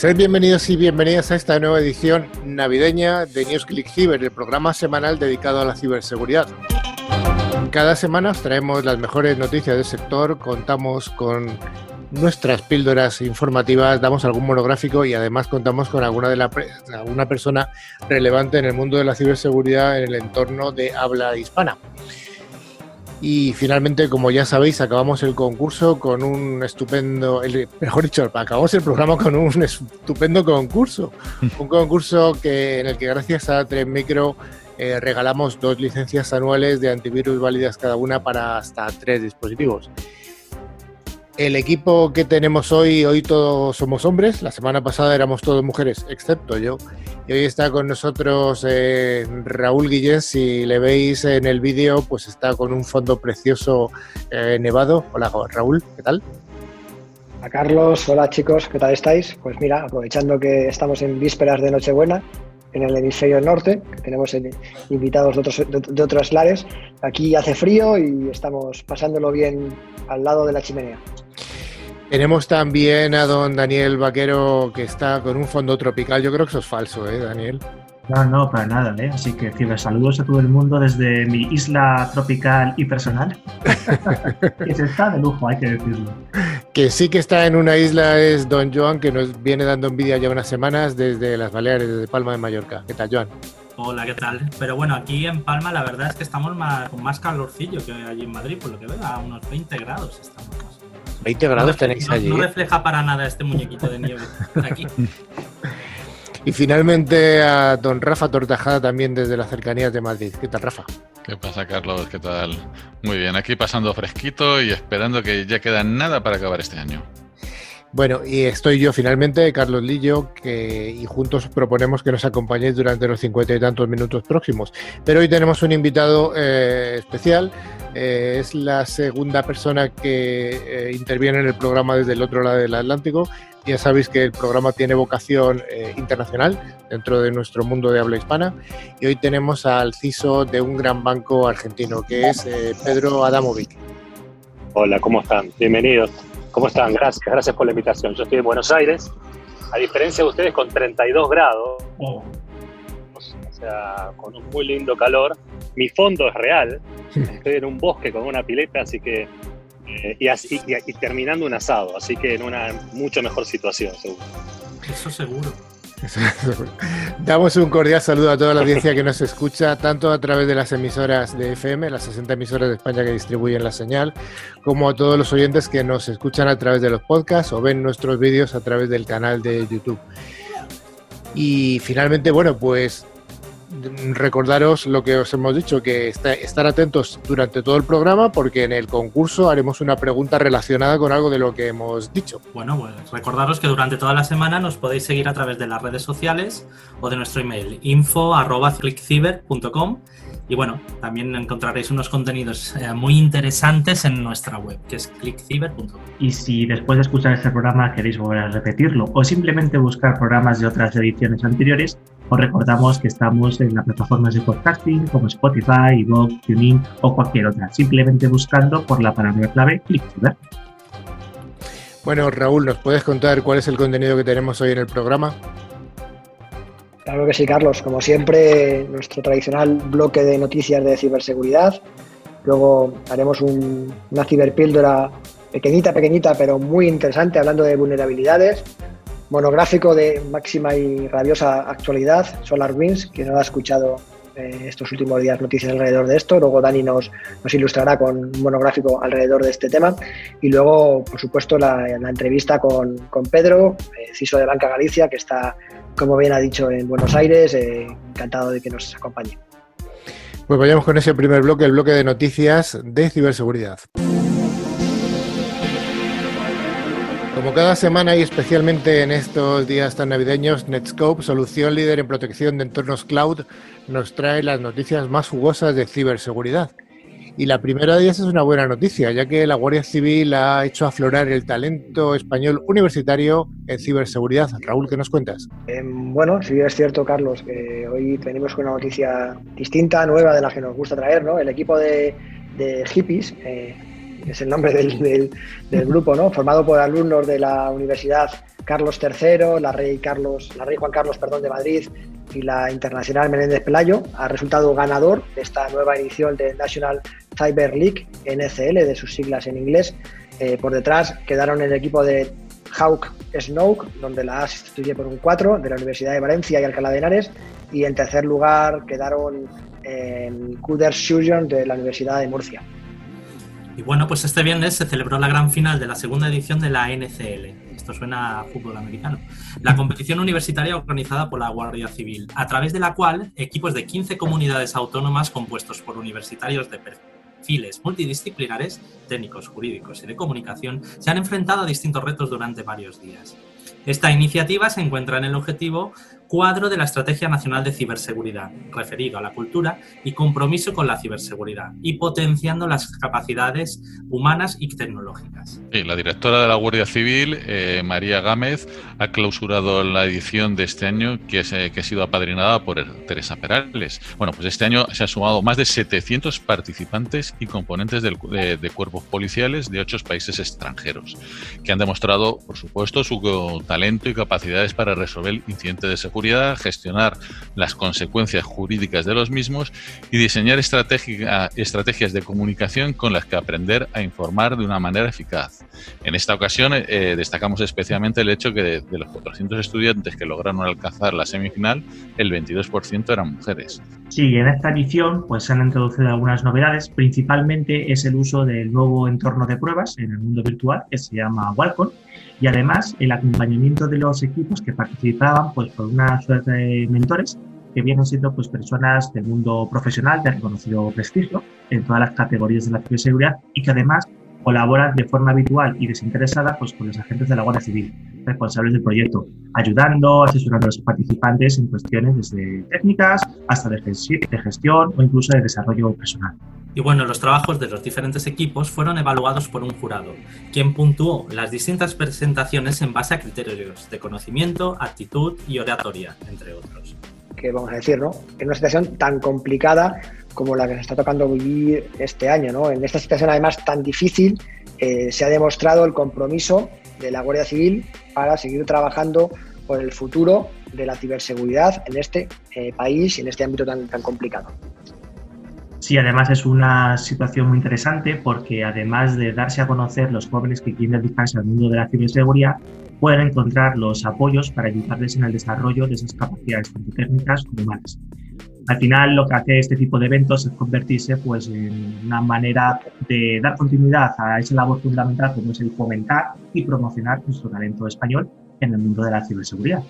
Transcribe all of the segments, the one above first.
Sed bienvenidos y bienvenidas a esta nueva edición navideña de News Click Cyber, el programa semanal dedicado a la ciberseguridad. Cada semana os traemos las mejores noticias del sector, contamos con nuestras píldoras informativas, damos algún monográfico y además contamos con alguna, de la, alguna persona relevante en el mundo de la ciberseguridad en el entorno de habla hispana. Y finalmente, como ya sabéis, acabamos el concurso con un estupendo, mejor dicho, acabamos el programa con un estupendo concurso. Un concurso que, en el que gracias a 3Micro eh, regalamos dos licencias anuales de antivirus válidas cada una para hasta tres dispositivos. El equipo que tenemos hoy, hoy todos somos hombres, la semana pasada éramos todos mujeres, excepto yo. Y hoy está con nosotros eh, Raúl Guillén, si le veis en el vídeo, pues está con un fondo precioso eh, nevado. Hola Raúl, ¿qué tal? A Carlos, hola chicos, ¿qué tal estáis? Pues mira, aprovechando que estamos en vísperas de Nochebuena, en el hemisferio norte, que tenemos invitados de otros, de otros lares, aquí hace frío y estamos pasándolo bien al lado de la chimenea. Tenemos también a don Daniel Vaquero que está con un fondo tropical. Yo creo que eso es falso, ¿eh, Daniel? No, no, para nada, ¿eh? Así que saludos a todo el mundo desde mi isla tropical y personal. que se está de lujo, hay que decirlo. Que sí que está en una isla es don Joan, que nos viene dando envidia ya unas semanas desde las Baleares, desde Palma de Mallorca. ¿Qué tal, Joan? Hola, ¿qué tal? Pero bueno, aquí en Palma la verdad es que estamos más, con más calorcillo que allí en Madrid, por lo que veo, a unos 20 grados estamos. 20 grados tenéis allí. No refleja para nada este muñequito de nieve aquí. Y finalmente a don Rafa Tortajada también desde las cercanías de Madrid. ¿Qué tal, Rafa? ¿Qué pasa, Carlos? ¿Qué tal? Muy bien, aquí pasando fresquito y esperando que ya queda nada para acabar este año. Bueno, y estoy yo finalmente, Carlos Lillo, que, y juntos proponemos que nos acompañéis durante los cincuenta y tantos minutos próximos. Pero hoy tenemos un invitado eh, especial, eh, es la segunda persona que eh, interviene en el programa desde el otro lado del Atlántico. Ya sabéis que el programa tiene vocación internacional dentro de nuestro mundo de habla hispana. Y hoy tenemos al CISO de un gran banco argentino, que es Pedro Adamovic. Hola, ¿cómo están? Bienvenidos. ¿Cómo están? Gracias, gracias por la invitación. Yo estoy en Buenos Aires, a diferencia de ustedes con 32 grados, oh. o sea, con un muy lindo calor. Mi fondo es real, estoy en un bosque con una pileta, así que, eh, y, así, y, terminando un asado, así que en una mucho mejor situación, seguro. Eso seguro. Damos un cordial saludo a toda la audiencia que nos escucha, tanto a través de las emisoras de FM, las 60 emisoras de España que distribuyen la señal, como a todos los oyentes que nos escuchan a través de los podcasts o ven nuestros vídeos a través del canal de YouTube. Y finalmente, bueno, pues recordaros lo que os hemos dicho, que estar atentos durante todo el programa porque en el concurso haremos una pregunta relacionada con algo de lo que hemos dicho. Bueno, pues recordaros que durante toda la semana nos podéis seguir a través de las redes sociales o de nuestro email info.clickciber.com y bueno, también encontraréis unos contenidos eh, muy interesantes en nuestra web, que es clickciber.com. Y si después de escuchar este programa queréis volver a repetirlo o simplemente buscar programas de otras ediciones anteriores, os recordamos que estamos en las plataformas de podcasting como Spotify, Vogue, TuneIn o cualquier otra, simplemente buscando por la palabra clave ClickCiber. Bueno, Raúl, ¿nos puedes contar cuál es el contenido que tenemos hoy en el programa? Claro que sí, Carlos. Como siempre, nuestro tradicional bloque de noticias de ciberseguridad. Luego haremos una ciberpíldora pequeñita, pequeñita, pero muy interesante, hablando de vulnerabilidades. Monográfico de máxima y rabiosa actualidad, SolarWinds, que no ha escuchado eh, estos últimos días noticias alrededor de esto. Luego Dani nos, ilustrará con un monográfico alrededor de este tema. Y luego, por supuesto, la, entrevista con, Pedro, eh, CISO de Banca Galicia, que está como bien ha dicho, en Buenos Aires. Eh, encantado de que nos acompañe. Pues vayamos con ese primer bloque, el bloque de noticias de ciberseguridad. Como cada semana y especialmente en estos días tan navideños, Netscope, solución líder en protección de entornos cloud, nos trae las noticias más jugosas de ciberseguridad. Y la primera de ellas es una buena noticia, ya que la Guardia Civil ha hecho aflorar el talento español universitario en ciberseguridad. Raúl, ¿qué nos cuentas? Em, bueno, sí es cierto, Carlos, que hoy venimos con una noticia distinta, nueva, de la que nos gusta traer, ¿no? El equipo de, hippies, eh, es el nombre del, grupo, ¿no? formado por alumnos de la Universidad Carlos III, la Rey, Carlos, la Rey Juan Carlos perdón, de Madrid y la Internacional Menéndez Pelayo, ha resultado ganador de esta nueva edición de National Cyber League, NCL, de sus siglas en inglés. Eh, por detrás quedaron el equipo de Hawk Snoke, donde la A sustituye por un 4, de la Universidad de Valencia y Alcalá de Henares, y en tercer lugar quedaron Cuders Fusion de la Universidad de Murcia. Y bueno, pues este viernes se celebró la gran final de la segunda edición de la NCL. Esto suena a fútbol americano. La competición universitaria organizada por la Guardia Civil, a través de la cual equipos de 15 comunidades autónomas compuestos por universitarios de perfiles multidisciplinares, técnicos, jurídicos y de comunicación se han enfrentado a distintos retos durante varios días. Esta iniciativa se encuentra en el objetivo cuadro de la Estrategia Nacional de Ciberseguridad, referido a la cultura y compromiso con la ciberseguridad, y potenciando las capacidades humanas y tecnológicas. la directora de la Guardia Civil, eh, María Gámez, ha clausurado la edición de este año que, que ha sido apadrinada por Teresa Perales. Bueno, pues este año se han sumado más de 700 participantes y componentes de, de cuerpos policiales de ocho países extranjeros, que han demostrado, por supuesto, su talento y capacidades para resolver incidentes de seguridad gestionar las consecuencias jurídicas de los mismos y diseñar estrategias de comunicación con las que aprender a informar de una manera eficaz. En esta ocasión eh, destacamos especialmente el hecho que de, los 400 estudiantes que lograron alcanzar la semifinal, el 22% eran mujeres. Sí, en esta edición pues, se han introducido algunas novedades, principalmente es el uso del nuevo entorno de pruebas en el mundo virtual que se llama Walcon y además el acompañamiento de los equipos que participaban pues por una suerte de mentores que vienen siendo pues personas del mundo profesional de reconocido prestigio en todas las categorías de la ciberseguridad y que además colaboran de forma habitual y desinteresada pues, con los agentes de la Guardia Civil, responsables del proyecto, ayudando, asesorando a los participantes en cuestiones desde técnicas hasta de gestión o incluso de desarrollo personal. Y bueno, los trabajos de los diferentes equipos fueron evaluados por un jurado, quien puntuó las distintas presentaciones en base a criterios de conocimiento, actitud y oratoria, entre otros. Que vamos a decir, ¿no? En una situación tan complicada como la que se está tocando vivir este año, ¿no? En esta situación además tan difícil eh, se ha demostrado el compromiso de la Guardia Civil para seguir trabajando por el futuro de la ciberseguridad en este eh, país y en este ámbito tan, tan complicado. Sí, además es una situación muy interesante porque además de darse a conocer los jóvenes que quieren dedicarse al mundo de la ciberseguridad, pueden encontrar los apoyos para ayudarles en el desarrollo de esas capacidades tanto técnicas como humanas. Al final lo que hace este tipo de eventos es convertirse pues, en una manera de dar continuidad a esa labor fundamental como es el fomentar y promocionar nuestro talento español en el mundo de la ciberseguridad.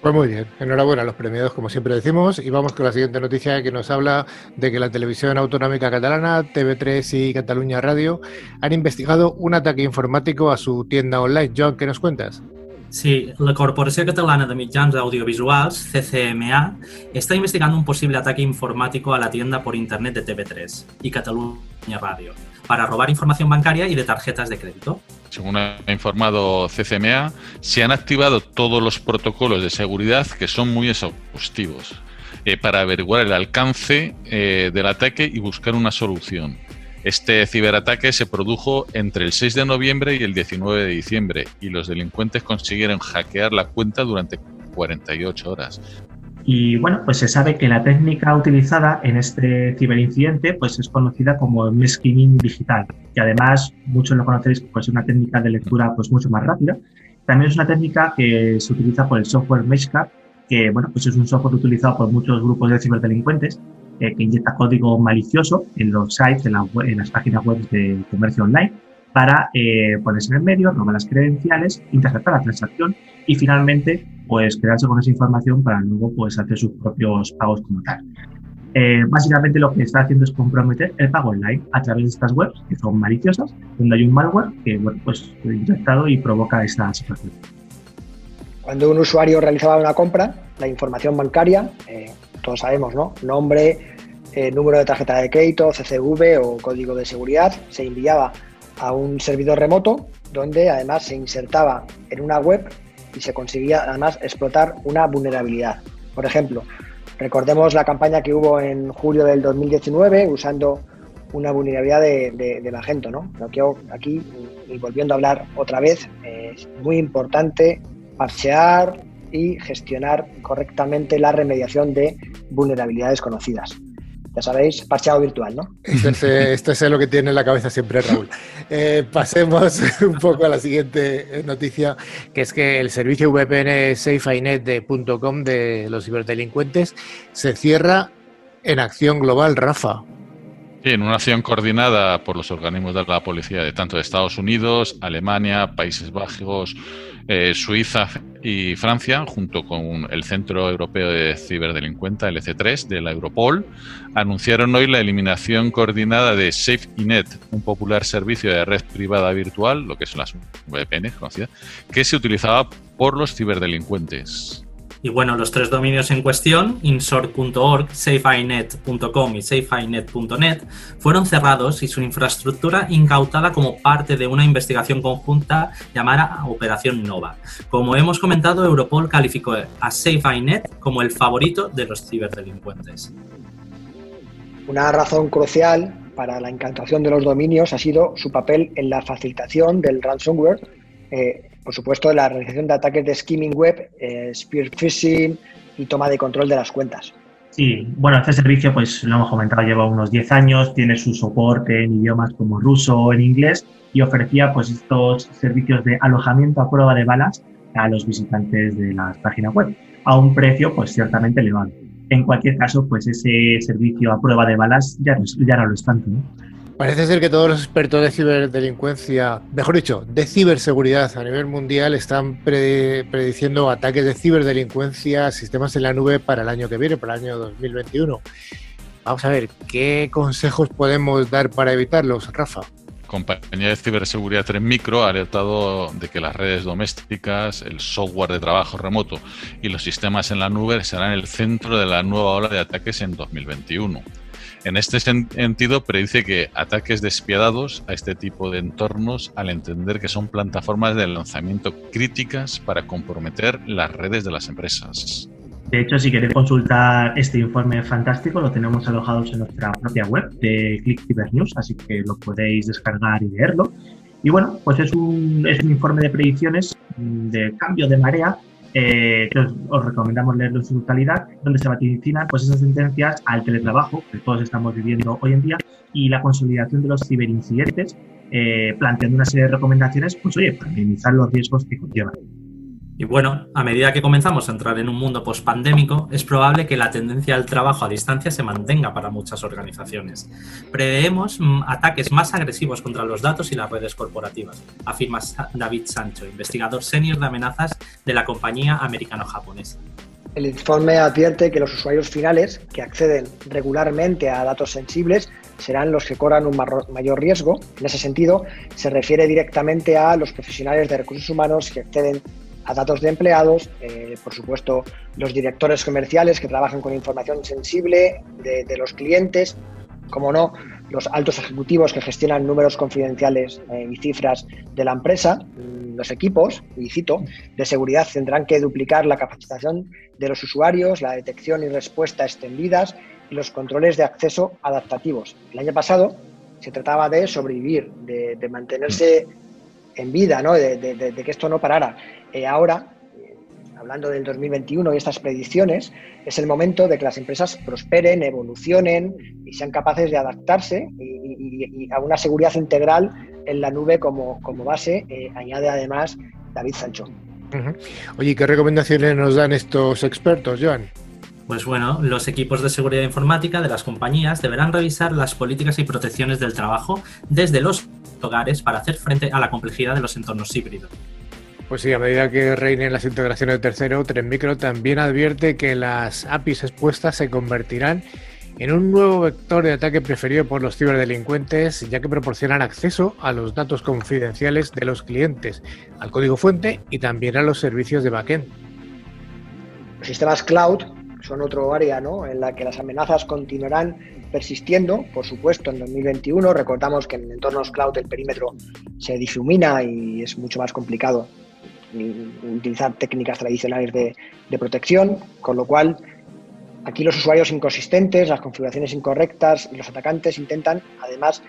Pues muy bien, enhorabuena a los premiados, como siempre decimos, y vamos con la siguiente noticia que nos habla de que la televisión autonómica catalana, TV3 y Cataluña Radio han investigado un ataque informático a su tienda online. John, ¿qué nos cuentas? Sí, la Corporación Catalana de Mitjans Audiovisuals, CCMA, está investigando un posible ataque informático a la tienda por Internet de TV3 y Cataluña Radio para robar información bancaria y de tarjetas de crédito. Según ha informado CCMA, se han activado todos los protocolos de seguridad que son muy exhaustivos eh, para averiguar el alcance eh, del ataque y buscar una solución. Este ciberataque se produjo entre el 6 de noviembre y el 19 de diciembre y los delincuentes consiguieron hackear la cuenta durante 48 horas. Y bueno, pues se sabe que la técnica utilizada en este ciberincidente pues es conocida como mesquining digital, y además muchos lo conocéis pues es una técnica de lectura pues mucho más rápida. También es una técnica que se utiliza por el software Meshcap, que bueno, pues es un software utilizado por muchos grupos de ciberdelincuentes eh, que inyecta código malicioso en los sites, en, en las páginas web de comercio online para eh, ponerse en el medio, robar las credenciales, interceptar la transacción y finalmente pues quedarse con esa información para luego pues hacer sus propios pagos como tal. Eh, básicamente lo que está haciendo es comprometer el pago online a través de estas webs que son maliciosas, donde hay un malware que bueno, pues inyectado y provoca esta situación. Cuando un usuario realizaba una compra, la información bancaria, eh, todos sabemos, ¿no? Nombre, número de tarjeta de crédito, CCV o código de seguridad, se enviaba a un servidor remoto donde además se insertaba en una web y se conseguía además explotar una vulnerabilidad. Por ejemplo, recordemos la campaña que hubo en julio del 2019 usando una vulnerabilidad de, de, Magento. ¿no? Lo que aquí, volviendo a hablar otra vez, es muy importante parchear y gestionar correctamente la remediación de vulnerabilidades conocidas ya sabéis, parcheado virtual, ¿no? Esto es, lo que tiene en la cabeza siempre Raúl. Eh, pasemos un poco a la siguiente eh, noticia, que es que el servicio VPN SafeINet de de los ciberdelincuentes se cierra en acción global, Rafa. En una acción coordinada por los organismos de la policía de tanto de Estados Unidos, Alemania, Países Bajos, eh, Suiza y Francia, junto con el Centro Europeo de Ciberdelincuencia, el EC3, de la Europol, anunciaron hoy la eliminación coordinada de SafeINet, un popular servicio de red privada virtual, lo que son las VPN conocidas, que se utilizaba por los ciberdelincuentes. Y bueno, los tres dominios en cuestión, insort.org, safeinet.com y safeinet.net, fueron cerrados y su infraestructura incautada como parte de una investigación conjunta llamada Operación Nova. Como hemos comentado, Europol calificó a SafeINet como el favorito de los ciberdelincuentes. Una razón crucial para la incantación de los dominios ha sido su papel en la facilitación del ransomware eh, por supuesto, la realización de ataques de skimming web, eh, spear phishing y toma de control de las cuentas. Sí, bueno, este servicio, pues lo hemos comentado, lleva unos 10 años, tiene su soporte en idiomas como ruso o en inglés y ofrecía pues estos servicios de alojamiento a prueba de balas a los visitantes de la página web a un precio pues ciertamente elevado. En cualquier caso, pues ese servicio a prueba de balas ya, ya no lo es tanto. ¿no? Parece ser que todos los expertos de ciberdelincuencia, mejor dicho, de ciberseguridad a nivel mundial están prediciendo ataques de ciberdelincuencia a sistemas en la nube para el año que viene, para el año 2021. Vamos a ver, ¿qué consejos podemos dar para evitarlos, Rafa? Compañía de Ciberseguridad 3 Micro ha alertado de que las redes domésticas, el software de trabajo remoto y los sistemas en la nube serán el centro de la nueva ola de ataques en 2021. En este sentido, predice que ataques despiadados a este tipo de entornos al entender que son plataformas de lanzamiento críticas para comprometer las redes de las empresas. De hecho, si queréis consultar este informe fantástico, lo tenemos alojados en nuestra propia web de Click News, así que lo podéis descargar y leerlo. Y bueno, pues es un, es un informe de predicciones de cambio de marea eh, que os, recomendamos leerlo en su totalidad, donde se vaticinan pues, esas sentencias al teletrabajo que todos estamos viviendo hoy en día y la consolidación de los ciberincidentes, eh, planteando una serie de recomendaciones, pues oye, para minimizar los riesgos que conllevan. Y bueno, a medida que comenzamos a entrar en un mundo pospandémico, es probable que la tendencia al trabajo a distancia se mantenga para muchas organizaciones. Preveemos mm, ataques más agresivos contra los datos y las redes corporativas, afirma David Sancho, investigador senior de amenazas de la compañía americano-japonesa. El informe advierte que los usuarios finales que acceden regularmente a datos sensibles serán los que corran un mayor riesgo. En ese sentido, se refiere directamente a los profesionales de recursos humanos que acceden a datos de empleados, eh, por supuesto los directores comerciales que trabajan con información sensible de, los clientes, como no, los altos ejecutivos que gestionan números confidenciales eh, y cifras de la empresa, mm, los equipos, y cito, de seguridad tendrán que duplicar la capacitación de los usuarios, la detección y respuesta extendidas y los controles de acceso adaptativos. El año pasado se trataba de sobrevivir, de, mantenerse en vida, ¿no? de, que esto no parara. Eh, ahora, eh, hablando del 2021 y estas predicciones, es el momento de que las empresas prosperen, evolucionen y sean capaces de adaptarse y, a una seguridad integral en la nube como, como base, eh, añade además David Sancho. Oye, ¿qué recomendaciones nos dan estos expertos, Joan? Pues bueno, los equipos de seguridad informática de las compañías deberán revisar las políticas y protecciones del trabajo desde los hogares para hacer frente a la complejidad de los entornos híbridos. Pues sí, a medida que reinen las integraciones de tercero, Micro también advierte que las APIs expuestas se convertirán en un nuevo vector de ataque preferido por los ciberdelincuentes, ya que proporcionan acceso a los datos confidenciales de los clientes, al código fuente y también a los servicios de backend. Los sistemas cloud son otro área ¿no? en la que las amenazas continuarán persistiendo, por supuesto, en 2021. Recordamos que en entornos cloud el perímetro se difumina y es mucho más complicado utilizar técnicas tradicionales de, protección, con lo cual Aquí los usuarios inconsistentes, las configuraciones incorrectas y los atacantes intentan, además,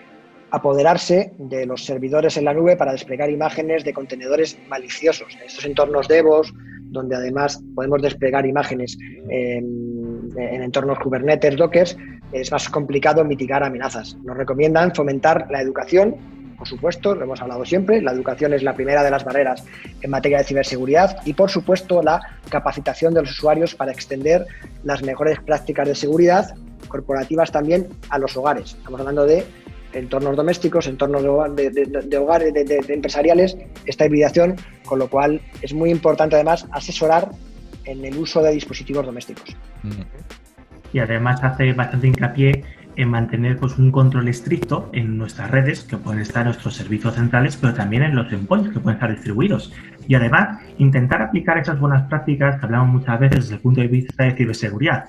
apoderarse de los servidores en la nube para desplegar imágenes de contenedores maliciosos. En estos entornos DevOps, donde además podemos desplegar imágenes en, en entornos Kubernetes, Docker, es más complicado mitigar amenazas. Nos recomiendan fomentar la educación por supuesto, lo hemos hablado siempre, la educación es la primera de las barreras en materia de ciberseguridad y, por supuesto, la capacitación de los usuarios para extender las mejores prácticas de seguridad corporativas también a los hogares. Estamos hablando de entornos domésticos, entornos de, de, hogares, de, empresariales, esta hibridación, con lo cual es muy importante además asesorar en el uso de dispositivos domésticos. Y además hace bastante hincapié en mantener pues, un control estricto en nuestras redes, que pueden estar nuestros servicios centrales, pero también en los endpoints que pueden estar distribuidos. Y además, intentar aplicar esas buenas prácticas que hablamos muchas veces desde el punto de vista de ciberseguridad,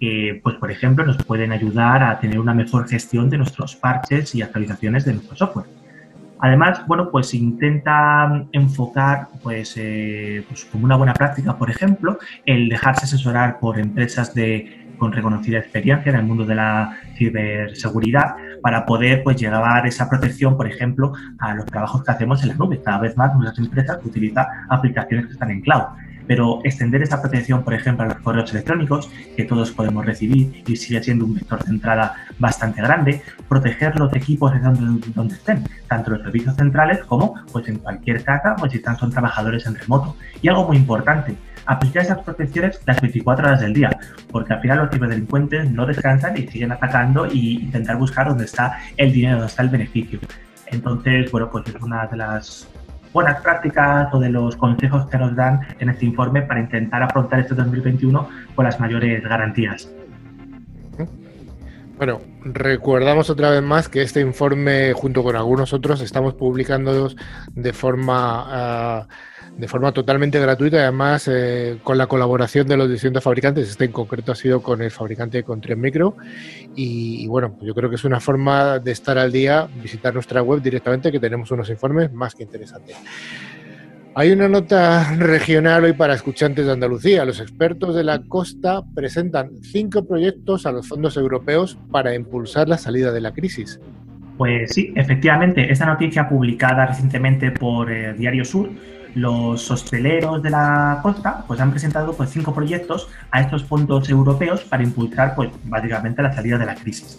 que, pues, por ejemplo, nos pueden ayudar a tener una mejor gestión de nuestros parches y actualizaciones de nuestro software. Además, bueno, pues intenta enfocar, pues, eh, pues como una buena práctica, por ejemplo, el dejarse asesorar por empresas de con reconocida experiencia en el mundo de la ciberseguridad para poder pues llevar esa protección, por ejemplo, a los trabajos que hacemos en la nube. Cada vez más muchas empresas utilizan aplicaciones que están en cloud pero extender esa protección, por ejemplo, a los correos electrónicos que todos podemos recibir y sigue siendo un vector de bastante grande, proteger los equipos donde, donde estén, tanto los servicios centrales como pues en cualquier casa o si están son trabajadores en remoto. Y algo muy importante, aplicar esas protecciones las 24 horas del día, porque al final los ciberdelincuentes no descansan y siguen atacando e intentar buscar dónde está el dinero, dónde está el beneficio. Entonces, bueno, pues es una de las buenas prácticas o de los consejos que nos dan en este informe para intentar afrontar este 2021 con las mayores garantías. Bueno, recordamos otra vez más que este informe, junto con algunos otros, estamos publicando de forma ah, de forma totalmente gratuita y además eh, con la colaboración de los distintos fabricantes. Este en concreto ha sido con el fabricante con 3 Micro. Y, bueno, yo creo que es una forma de estar al día, visitar nuestra web directamente, que tenemos unos informes más que interesantes. Hay una nota regional hoy para escuchantes de Andalucía. Los expertos de la costa presentan cinco proyectos a los fondos europeos para impulsar la salida de la crisis. Pues sí, efectivamente, esta noticia publicada recientemente por eh, Diario Sur los hosteleros de la costa pues han presentado pues cinco proyectos a estos fondos europeos para impulsar pues básicamente la salida de la crisis.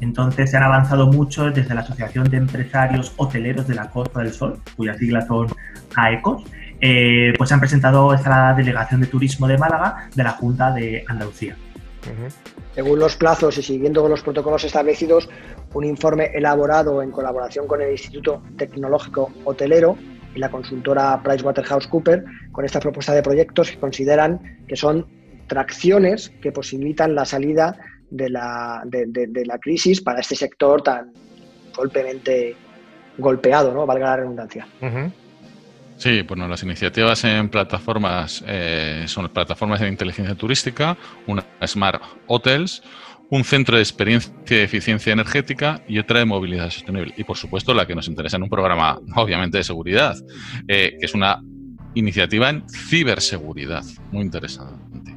Entonces se han avanzado mucho desde la Asociación de Empresarios Hoteleros de la Costa del Sol, cuyas siglas son AECOS, eh, pues han presentado esta delegación de turismo de Málaga de la Junta de Andalucía. Según los plazos y siguiendo los protocolos establecidos, un informe elaborado en colaboración con el Instituto Tecnológico Hotelero la consultora PricewaterhouseCoopers con esta propuesta de proyectos que consideran que son tracciones que posibilitan la salida de la, de, la crisis para este sector tan golpemente golpeado, ¿no? Valga la redundancia. Sí, bueno, las iniciativas en plataformas eh, son plataformas de inteligencia turística, una Smart Hotels, un centro de experiencia de eficiencia energética y otra de movilidad sostenible. Y por supuesto la que nos interesa en un programa, obviamente, de seguridad, eh, que es una iniciativa en ciberseguridad. Muy interesante.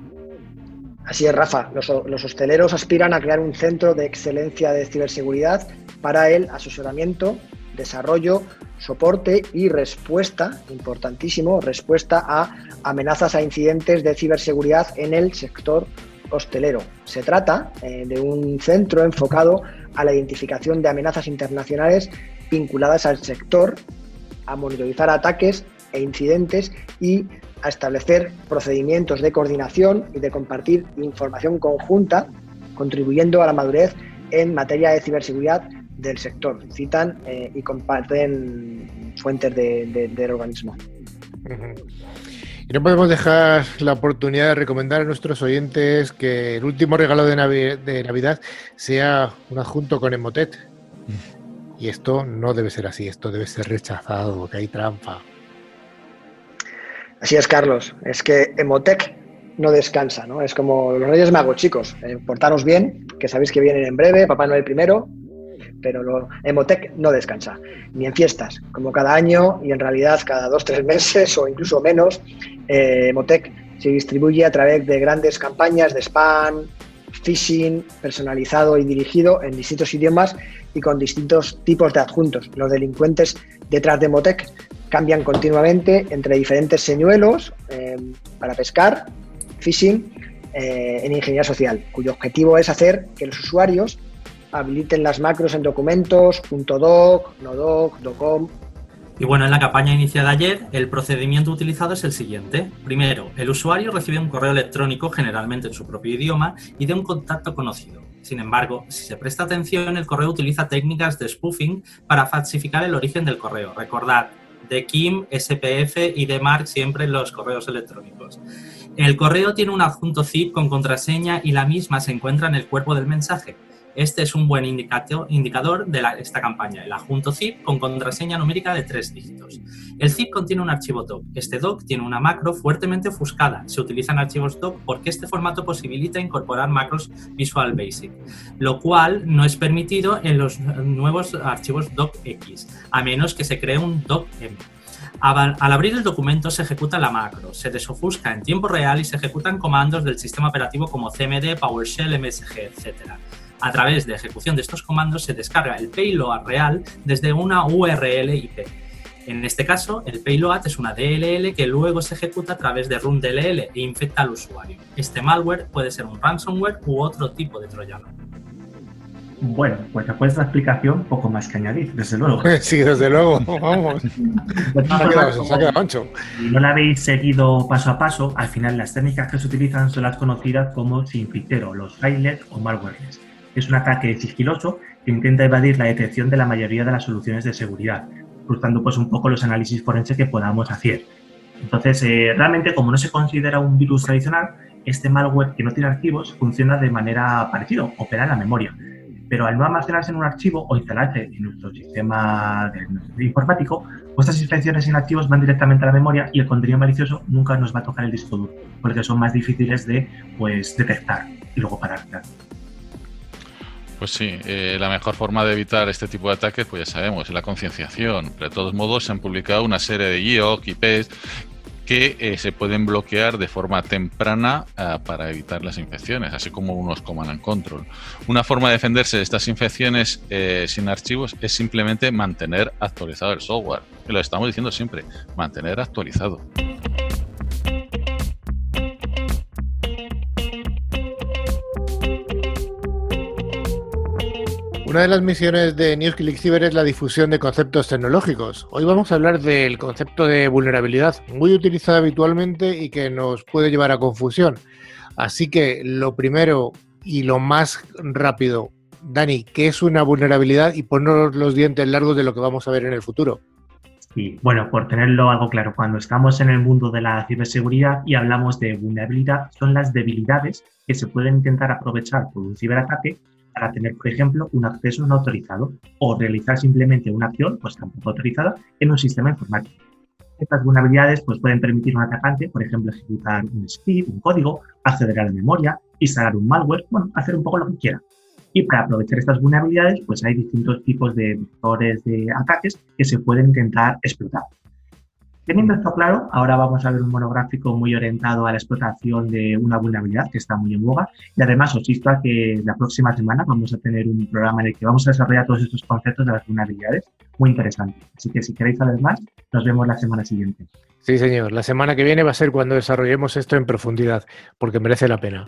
Así es, Rafa. Los, los, hosteleros aspiran a crear un centro de excelencia de ciberseguridad para el asesoramiento, desarrollo, soporte y respuesta, importantísimo, respuesta a amenazas a incidentes de ciberseguridad en el sector hostelero. Se trata eh, de un centro enfocado a la identificación de amenazas internacionales vinculadas al sector, a monitorizar ataques e incidentes y a establecer procedimientos de coordinación y de compartir información conjunta, contribuyendo a la madurez en materia de ciberseguridad del sector. Citan eh, y comparten fuentes del organismo. Y no podemos dejar la oportunidad de recomendar a nuestros oyentes que el último regalo de, Navidad sea un adjunto con Emotet. Y esto no debe ser así, esto debe ser rechazado, que hay trampa. Así es, Carlos. Es que Emotec no descansa, ¿no? Es como los Reyes Magos, chicos. Eh, portaros bien, que sabéis que vienen en breve, Papá Noel primero, pero lo, Emotec no descansa, ni en fiestas, como cada año y en realidad cada dos, tres meses o incluso menos, eh, Emotec se distribuye a través de grandes campañas de spam, phishing personalizado y dirigido en distintos idiomas y con distintos tipos de adjuntos. Los delincuentes detrás de Motec cambian continuamente entre diferentes señuelos eh, para pescar, phishing, eh, en ingeniería social, cuyo objetivo es hacer que los usuarios habiliten las macros en documentos, .doc, .nodoc, .docom, y bueno, en la campaña iniciada ayer, el procedimiento utilizado es el siguiente. Primero, el usuario recibe un correo electrónico, generalmente en su propio idioma, y de un contacto conocido. Sin embargo, si se presta atención, el correo utiliza técnicas de spoofing para falsificar el origen del correo. Recordad, de Kim, SPF y de Mark siempre en los correos electrónicos. El correo tiene un adjunto zip con contraseña y la misma se encuentra en el cuerpo del mensaje. Este es un buen indicador de esta campaña, el adjunto zip con contraseña numérica de tres dígitos. El zip contiene un archivo doc. Este doc tiene una macro fuertemente ofuscada. Se utilizan archivos doc porque este formato posibilita incorporar macros Visual Basic, lo cual no es permitido en los nuevos archivos docx, a menos que se cree un docm. Al abrir el documento se ejecuta la macro, se desofusca en tiempo real y se ejecutan comandos del sistema operativo como CMD, PowerShell, MSG, etc. A través de ejecución de estos comandos se descarga el payload real desde una URL IP. En este caso, el payload es una DLL que luego se ejecuta a través de run.dll e infecta al usuario. Este malware puede ser un ransomware u otro tipo de troyano. Bueno, pues después de esta explicación, poco más que añadir, desde luego. Sí, desde luego, vamos. Si no la habéis seguido paso a paso, al final las técnicas que se utilizan son las conocidas como sinfitero, los highlights o malwares es un ataque sigiloso que intenta evadir la detección de la mayoría de las soluciones de seguridad, frustrando pues un poco los análisis forenses que podamos hacer. Entonces, eh, realmente como no se considera un virus tradicional, este malware que no tiene archivos funciona de manera parecida, opera en la memoria. Pero al no almacenarse en un archivo o instalarse en nuestro sistema informático, vuestras infecciones sin archivos van directamente a la memoria y el contenido malicioso nunca nos va a tocar el disco duro, porque son más difíciles de pues, detectar y luego parar. Pues sí, eh, la mejor forma de evitar este tipo de ataques, pues ya sabemos, es la concienciación. de todos modos, se han publicado una serie de IOC, IPs que eh, se pueden bloquear de forma temprana eh, para evitar las infecciones, así como unos command and control. Una forma de defenderse de estas infecciones sin archivos es simplemente mantener actualizado el software. Que lo estamos diciendo siempre, mantener actualizado. Una de las misiones de NewsClick Cyber es la difusión de conceptos tecnológicos. Hoy vamos a hablar del concepto de vulnerabilidad, muy utilizado habitualmente y que nos puede llevar a confusión. Así que lo primero y lo más rápido, Dani, ¿qué es una vulnerabilidad? Y ponernos los dientes largos de lo que vamos a ver en el futuro. Sí, bueno, por tenerlo algo claro, cuando estamos en el mundo de la ciberseguridad y hablamos de vulnerabilidad, son las debilidades que se pueden intentar aprovechar por un ciberataque para tener, por ejemplo, un acceso no autorizado o realizar simplemente una acción, pues tampoco autorizada, en un sistema informático. Estas vulnerabilidades pues, pueden permitir a un atacante, por ejemplo, ejecutar un script, un código, acceder a la memoria, instalar un malware, bueno, hacer un poco lo que quiera. Y para aprovechar estas vulnerabilidades, pues hay distintos tipos de vectores de ataques que se pueden intentar explotar. Teniendo esto claro, ahora vamos a ver un monográfico muy orientado a la explotación de una vulnerabilidad que está muy en boga y además os insto a que la próxima semana vamos a tener un programa en el que vamos a desarrollar todos estos conceptos de las vulnerabilidades muy interesante. Así que si queréis saber más, nos vemos la semana siguiente. Sí, señor. La semana que viene va a ser cuando desarrollemos esto en profundidad, porque merece la pena.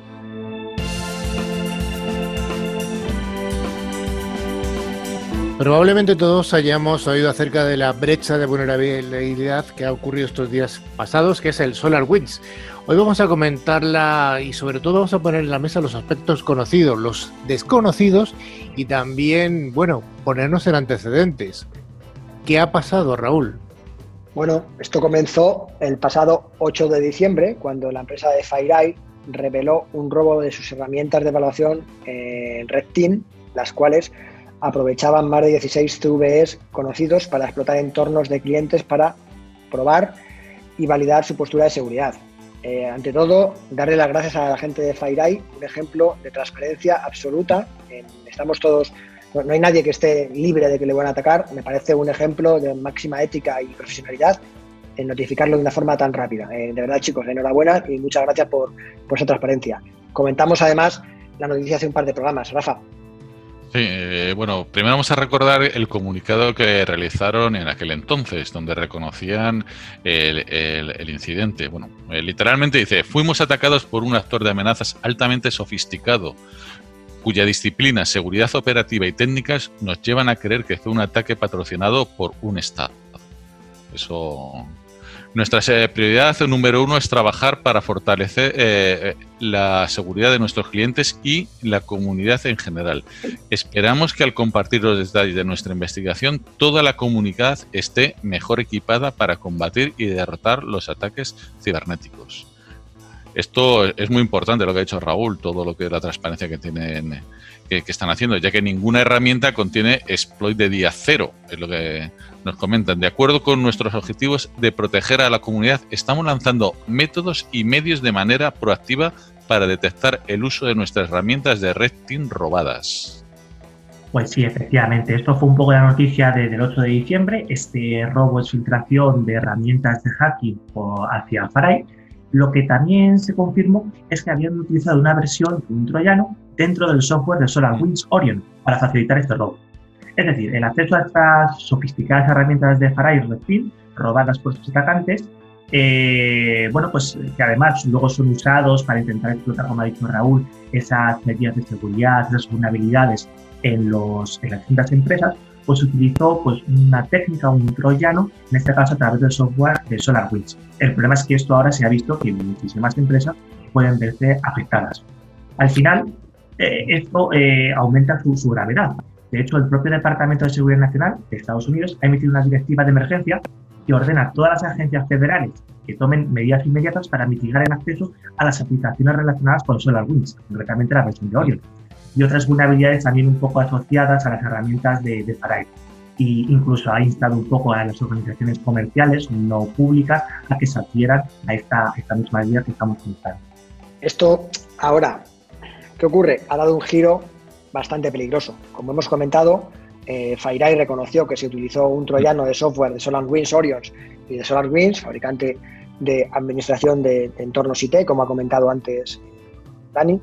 Probablemente todos hayamos oído acerca de la brecha de vulnerabilidad que ha ocurrido estos días pasados, que es el SolarWinds. Hoy vamos a comentarla y sobre todo vamos a poner en la mesa los aspectos conocidos, los desconocidos y también, bueno, ponernos en antecedentes. ¿Qué ha pasado, Raúl? Bueno, esto comenzó el pasado 8 de diciembre, cuando la empresa de FireEye reveló un robo de sus herramientas de evaluación en Red Team, las cuales aprovechaban más de 16 CVEs conocidos para explotar entornos de clientes para probar y validar su postura de seguridad. Eh, ante todo, darle las gracias a la gente de FireEye, un ejemplo de transparencia absoluta. estamos todos, no, hay nadie que esté libre de que le van a atacar. Me parece un ejemplo de máxima ética y profesionalidad en notificarlo de una forma tan rápida. de verdad, chicos, enhorabuena y muchas gracias por, por esa transparencia. Comentamos además la noticia hace un par de programas. Rafa. Sí, eh, bueno, primero vamos a recordar el comunicado que realizaron en aquel entonces, donde reconocían el, incidente. Bueno, eh, literalmente dice, fuimos atacados por un actor de amenazas altamente sofisticado, cuya disciplina, seguridad operativa y técnicas nos llevan a creer que fue un ataque patrocinado por un Estado. Eso nuestra prioridad número uno es trabajar para fortalecer eh, la seguridad de nuestros clientes y la comunidad en general. Esperamos que al compartir los detalles de nuestra investigación, toda la comunidad esté mejor equipada para combatir y derrotar los ataques cibernéticos. Esto es muy importante lo que ha dicho Raúl, todo lo que la transparencia que tienen que, están haciendo, ya que ninguna herramienta contiene exploit de día cero, es lo que nos comentan, de acuerdo con nuestros objetivos de proteger a la comunidad, estamos lanzando métodos y medios de manera proactiva para detectar el uso de nuestras herramientas de Red Team robadas. Pues sí, efectivamente. Esto fue un poco la noticia del 8 de diciembre, este robo es filtración de herramientas de hacking hacia Farai. Lo que también se confirmó es que habían utilizado una versión de un troyano dentro del software de SolarWinds Orion para facilitar este robo. Es decir, el acceso a estas sofisticadas herramientas de Farai Redfield, robadas por sus atacantes, eh, bueno, pues que además luego son usados para intentar explotar, como ha dicho Raúl, esas medidas de seguridad, esas vulnerabilidades en, los, en las distintas empresas, pues utilizó pues, una técnica, un troyano, en este caso a través del software de SolarWinds. El problema es que esto ahora se ha visto que muchísimas empresas pueden verse afectadas. Al final, eh, esto eh, aumenta su, su gravedad, de hecho, el propio Departamento de Seguridad Nacional de Estados Unidos ha emitido una directiva de emergencia que ordena a todas las agencias federales que tomen medidas inmediatas para mitigar el acceso a las aplicaciones relacionadas con SolarWinds, concretamente la versión de Orion, y otras vulnerabilidades también un poco asociadas a las herramientas de, de Farai. Y incluso ha instado un poco a las organizaciones comerciales no públicas a que se adhieran a esta, esta misma idea que estamos comentando. Esto ahora, ¿qué ocurre? Ha dado un giro bastante peligroso. Como hemos comentado, eh, FireEye reconoció que se utilizó un troyano de software de SolarWinds Orions y de SolarWinds, fabricante de administración de, entornos IT, como ha comentado antes Dani,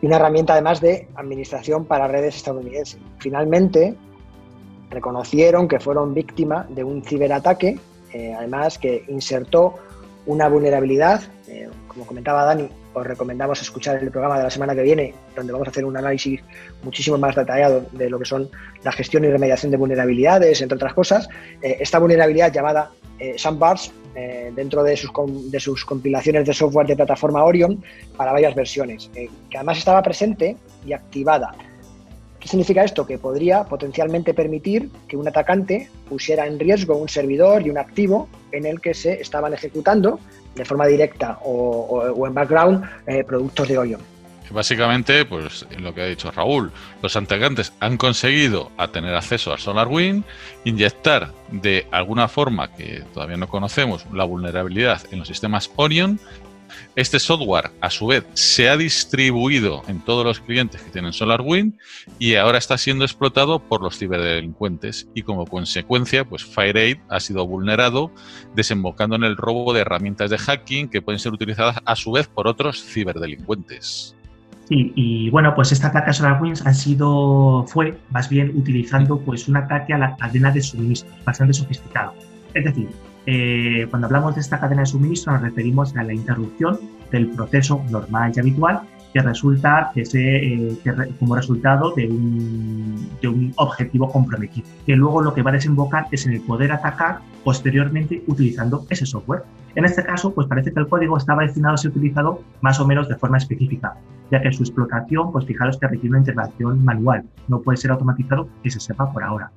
y una herramienta además de administración para redes estadounidenses. Finalmente, reconocieron que fueron víctima de un ciberataque, eh, además que insertó una vulnerabilidad, eh, como comentaba Dani, os recomendamos escuchar el programa de la semana que viene, donde vamos a hacer un análisis muchísimo más detallado de lo que son la gestión y remediación de vulnerabilidades, entre otras cosas. Eh, esta vulnerabilidad llamada Sandbars, eh, dentro de sus, de sus compilaciones de software de plataforma Orion para varias versiones, que además estaba presente y activada. ¿Qué significa esto? Que podría potencialmente permitir que un atacante pusiera en riesgo un servidor y un activo en el que se estaban ejecutando de forma directa o, en background eh, productos de Orion. Básicamente, pues lo que ha dicho Raúl, los atacantes han conseguido a tener acceso al SolarWind, inyectar de alguna forma que todavía no conocemos la vulnerabilidad en los sistemas Orion este software, a su vez, se ha distribuido en todos los clientes que tienen SolarWind y ahora está siendo explotado por los ciberdelincuentes y como consecuencia, pues FireAid ha sido vulnerado, desembocando en el robo de herramientas de hacking que pueden ser utilizadas a su vez por otros ciberdelincuentes. Sí, y bueno, pues este ataque a SolarWinds ha sido, fue más bien utilizando pues un ataque a la cadena de suministro, bastante sofisticado. Es decir, eh, cuando hablamos de esta cadena de suministro nos referimos a la interrupción del proceso normal y habitual que resulta que se, eh, como resultado de un, de un, objetivo comprometido, que luego lo que va a desembocar es en el poder atacar posteriormente utilizando ese software. En este caso, pues parece que el código estaba destinado a ser utilizado más o menos de forma específica, ya que su explotación, pues fijaros que requiere una intervención manual, no puede ser automatizado que se sepa por ahora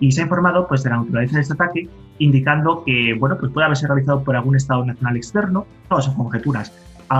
y se ha informado pues, de la naturaleza de este ataque, indicando que bueno, pues puede haberse realizado por algún Estado nacional externo, todas son conjeturas.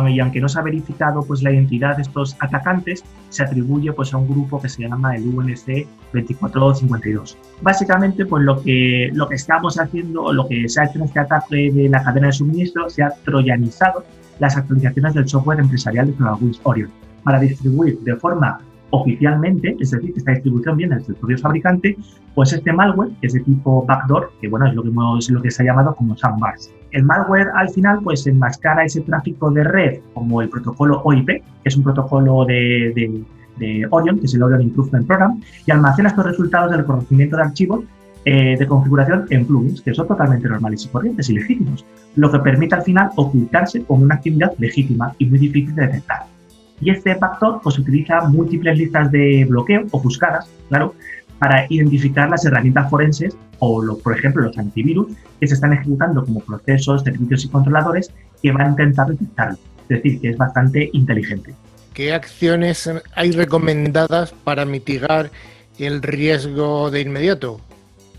Y aunque no se ha verificado pues, la identidad de estos atacantes, se atribuye pues, a un grupo que se llama el UNC 2452. Básicamente, pues, lo, que, lo que estamos haciendo, lo que se ha hecho en este ataque de la cadena de suministro, se ha troyanizado las actualizaciones del software empresarial de SolarWinds Orion para distribuir de forma oficialmente, es decir, que esta distribución viene del propio fabricante, pues este malware, que es de tipo backdoor, que bueno, es lo que, lo que se ha llamado como sandbars. El malware al final pues enmascara ese tráfico de red como el protocolo OIP, que es un protocolo de, de, Orion, que es el Orion Improvement Program, y almacena estos resultados del reconocimiento de archivos eh, de configuración en plugins, que son totalmente normales y corrientes y legítimos, lo que permite al final ocultarse como una actividad legítima y muy difícil de detectar. Y este factor pues, utiliza múltiples listas de bloqueo, ofuscadas, claro, para identificar las herramientas forenses o, por ejemplo, los antivirus que se están ejecutando como procesos, servicios y controladores que van a intentar detectarlo. Es decir, que es bastante inteligente. ¿Qué acciones hay recomendadas para mitigar el riesgo de inmediato?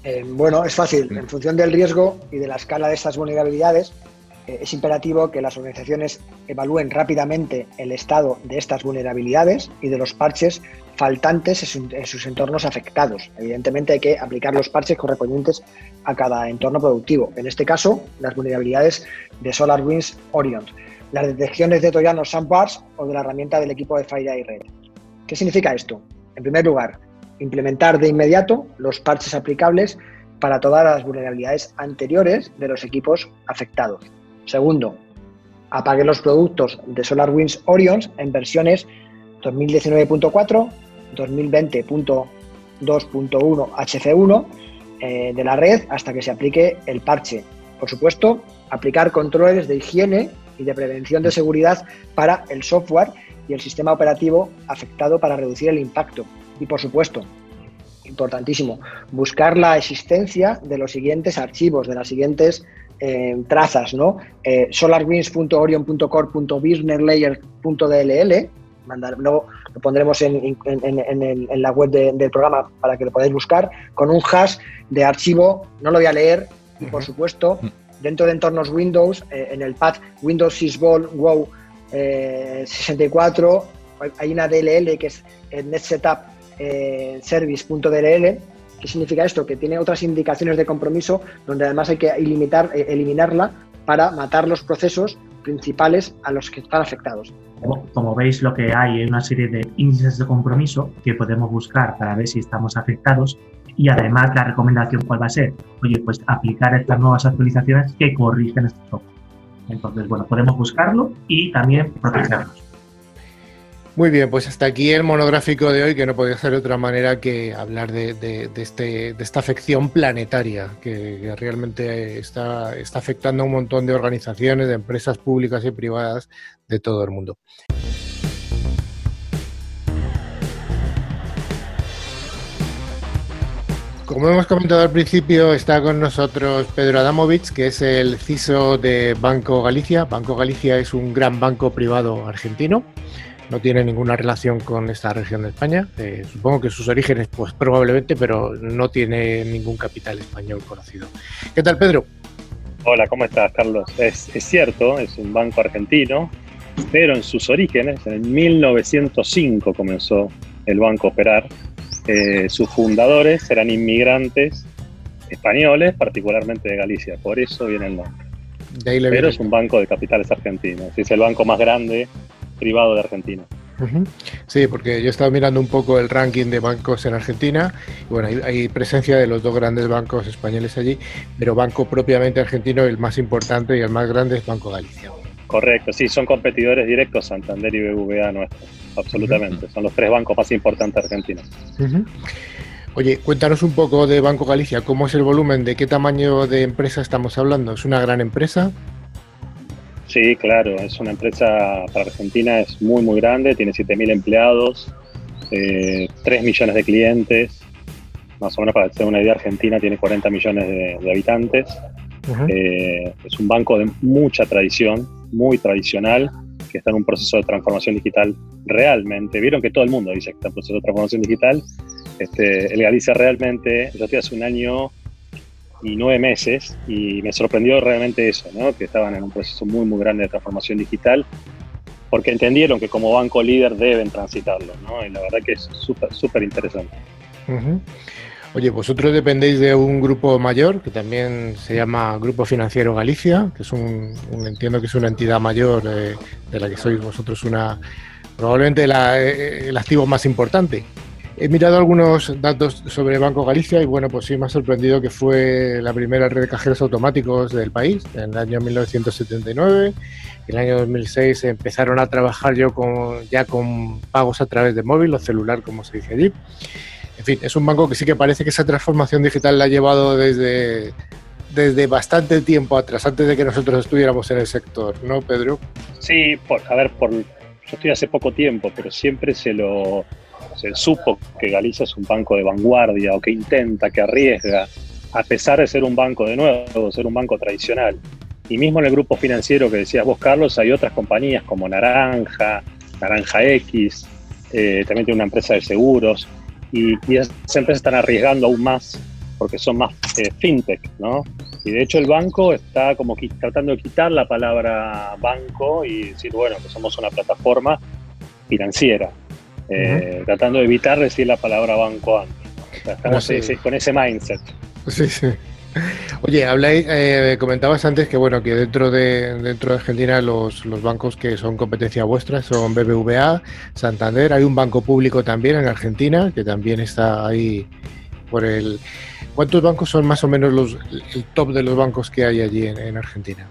Eh, bueno, es fácil. En función del riesgo y de la escala de estas vulnerabilidades, es imperativo que las organizaciones evalúen rápidamente el estado de estas vulnerabilidades y de los parches faltantes en, sus entornos afectados. Evidentemente hay que aplicar los parches correspondientes a cada entorno productivo. En este caso, las vulnerabilidades de SolarWinds Orion, las detecciones de Troyanos Sandbars o de la herramienta del equipo de FireEye Red. ¿Qué significa esto? En primer lugar, implementar de inmediato los parches aplicables para todas las vulnerabilidades anteriores de los equipos afectados. Segundo, apague los productos de SolarWinds Orions en versiones 2019.4, 2020.2.1 HC1 de la red hasta que se aplique el parche. Por supuesto, aplicar controles de higiene y de prevención de seguridad para el software y el sistema operativo afectado para reducir el impacto. Y por supuesto, importantísimo, buscar la existencia de los siguientes archivos, de las siguientes eh, trazas, ¿no? Eh, solarwinds.orion.core.businesslayers.dll luego lo pondremos en, la web del programa para que lo podáis buscar, con un hash de archivo, no lo voy a leer, y por supuesto, dentro de entornos Windows, eh, en el path Windows Sysball Wow 64, hay una DLL que es NetSetup Service.dll ¿Qué significa esto? Que tiene otras indicaciones de compromiso donde además hay que limitar, eh, eliminarla para matar los procesos principales a los que están afectados. Como veis, lo que hay es una serie de índices de compromiso que podemos buscar para ver si estamos afectados y además la recomendación cuál va a ser, oye, pues aplicar estas nuevas actualizaciones que corrigen este software. Entonces, bueno, podemos buscarlo y también protegernos. Muy bien, pues hasta aquí el monográfico de hoy, que no podía ser de otra manera que hablar de, este, de esta afección planetaria que, realmente está, está afectando a un montón de organizaciones, de empresas públicas y privadas de todo el mundo. Como hemos comentado al principio, está con nosotros Pedro Adamovich, que es el CISO de Banco Galicia. Banco Galicia es un gran banco privado argentino no tiene ninguna relación con esta región de España. Eh, supongo que sus orígenes, pues probablemente, pero no tiene ningún capital español conocido. ¿Qué tal, Pedro? Hola, ¿cómo estás, Carlos? Es, cierto, es un banco argentino, pero en sus orígenes, en 1905 comenzó el banco a operar. Eh, sus fundadores eran inmigrantes españoles, particularmente de Galicia, por eso viene el nombre. pero es un banco de capitales argentinos, es el banco más grande privado de Argentina. Sí, porque yo he estado mirando un poco el ranking de bancos en Argentina. Y bueno, hay, presencia de los dos grandes bancos españoles allí, pero banco propiamente argentino, el más importante y el más grande es Banco Galicia. Correcto, sí, son competidores directos Santander y BBVA nuestros, absolutamente. Son los tres bancos más importantes argentinos. Oye, cuéntanos un poco de Banco Galicia, ¿cómo es el volumen? ¿De qué tamaño de empresa estamos hablando? ¿Es una gran empresa? Sí, claro, es una empresa para Argentina, es muy, muy grande, tiene 7.000 empleados, eh, 3 millones de clientes, más o menos para hacer una idea, Argentina tiene 40 millones de, habitantes, eh, es un banco de mucha tradición, muy tradicional, que está en un proceso de transformación digital realmente. Vieron que todo el mundo dice que está en proceso de transformación digital. Este, el Galicia realmente, yo estoy hace un año y nueve meses y me sorprendió realmente eso, ¿no? que estaban en un proceso muy, muy grande de transformación digital porque entendieron que como banco líder deben transitarlo, ¿no? y la verdad que es súper, súper interesante. Oye, vosotros dependéis de un grupo mayor que también se llama Grupo Financiero Galicia, que es un, entiendo que es una entidad mayor eh, de la que sois vosotros una, probablemente el activo más importante. He mirado algunos datos sobre Banco Galicia y bueno, pues sí me ha sorprendido que fue la primera red de cajeros automáticos del país en el año 1979. En el año 2006 empezaron a trabajar yo con, ya con pagos a través de móvil o celular, como se dice allí. En fin, es un banco que sí que parece que esa transformación digital la ha llevado desde, desde bastante tiempo atrás, antes de que nosotros estuviéramos en el sector, ¿no, Pedro? Sí, por, a ver, por, yo estoy hace poco tiempo, pero siempre se lo se supo que Galicia es un banco de vanguardia o que intenta, que arriesga, a pesar de ser un banco de nuevo, ser un banco tradicional. Y mismo en el grupo financiero que decías vos, Carlos, hay otras compañías como Naranja, Naranja X, eh, también tiene una empresa de seguros, y, esas empresas están arriesgando aún más porque son más eh, fintech, ¿no? Y de hecho el banco está como tratando de quitar la palabra banco y decir, bueno, que somos una plataforma financiera. Eh, tratando de evitar decir la palabra banco antes. estamos con ese mindset. Sí, sí. Oye, habláis, eh, comentabas antes que bueno que dentro de dentro de Argentina los, los, bancos que son competencia vuestra son BBVA, Santander, hay un banco público también en Argentina que también está ahí por el. ¿Cuántos bancos son más o menos los el top de los bancos que hay allí en Argentina?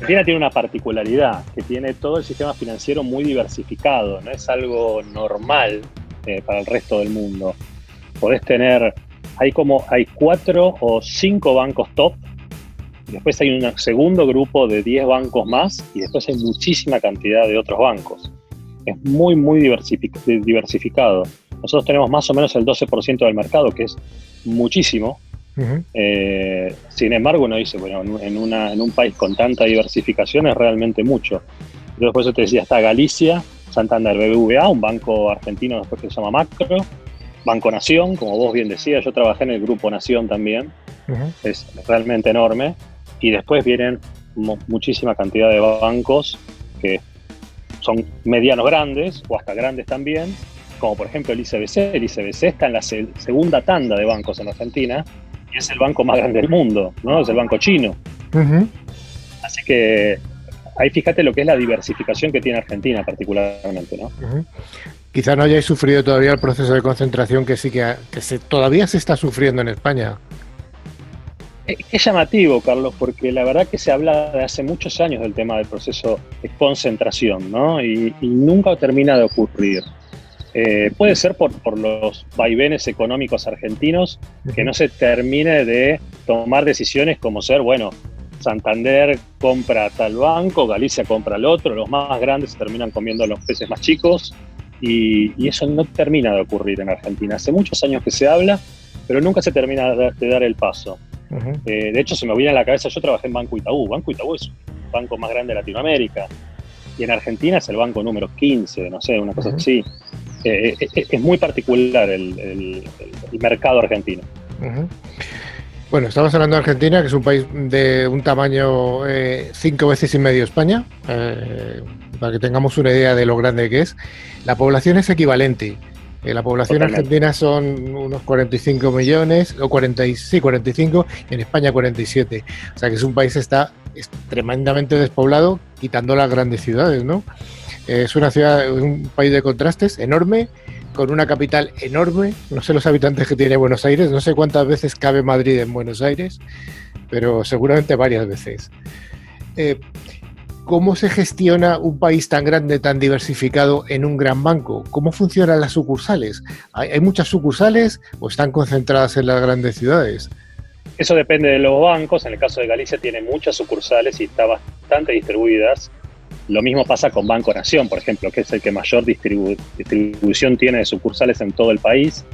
Argentina tiene una particularidad, que tiene todo el sistema financiero muy diversificado, no es algo normal eh, para el resto del mundo. Podés tener, hay como, hay cuatro o cinco bancos top, después hay un segundo grupo de 10 bancos más y después hay muchísima cantidad de otros bancos. Es muy, muy diversificado. Nosotros tenemos más o menos el 12% del mercado, que es muchísimo, eh, sin embargo, uno dice, bueno, en, una, en un país con tanta diversificación es realmente mucho. Por eso te decía, está Galicia, Santander BBVA, un banco argentino después que se llama Macro, Banco Nación, como vos bien decías, yo trabajé en el Grupo Nación también, es realmente enorme, y después vienen muchísima cantidad de bancos que son medianos grandes o hasta grandes también, como por ejemplo el ICBC. El ICBC está en la segunda tanda de bancos en Argentina y es el banco más grande del mundo, ¿no? Es el banco chino. Así que ahí fíjate lo que es la diversificación que tiene Argentina particularmente, ¿no? Quizá no hayáis sufrido todavía el proceso de concentración que sí que, se, todavía se está sufriendo en España. Es llamativo, Carlos, porque la verdad que se habla de hace muchos años del tema del proceso de concentración, ¿no? Y, y nunca termina de ocurrir. Eh, puede ser por, los vaivenes económicos argentinos que no se termine de tomar decisiones como ser, bueno, Santander compra tal banco, Galicia compra el otro, los más grandes se terminan comiendo los peces más chicos y, eso no termina de ocurrir en Argentina. Hace muchos años que se habla, pero nunca se termina de, dar el paso. Eh, de hecho, se me viene a la cabeza, yo trabajé en Banco Itaú. Banco Itaú es el banco más grande de Latinoamérica y en Argentina es el banco número 15, no sé, una cosa así. Eh, es muy particular el, mercado argentino. Bueno, estamos hablando de Argentina, que es un país de un tamaño cinco veces y medio España, para que tengamos una idea de lo grande que es. La población es equivalente. la población argentina son unos 45 millones, o 40, sí, 45, y en España 47. O sea que es un país que está tremendamente despoblado, quitando las grandes ciudades, ¿no? Es una ciudad, un país de contrastes enorme, con una capital enorme. No sé los habitantes que tiene Buenos Aires, no sé cuántas veces cabe Madrid en Buenos Aires, pero seguramente varias veces. Eh, ¿Cómo se gestiona un país tan grande, tan diversificado en un gran banco? ¿Cómo funcionan las sucursales? ¿Hay, muchas sucursales o están concentradas en las grandes ciudades? Eso depende de los bancos. En el caso de Galicia tiene muchas sucursales y está bastante distribuidas. Lo mismo pasa con Banco Nación, por ejemplo, que es el que mayor distribución tiene de sucursales en todo el país.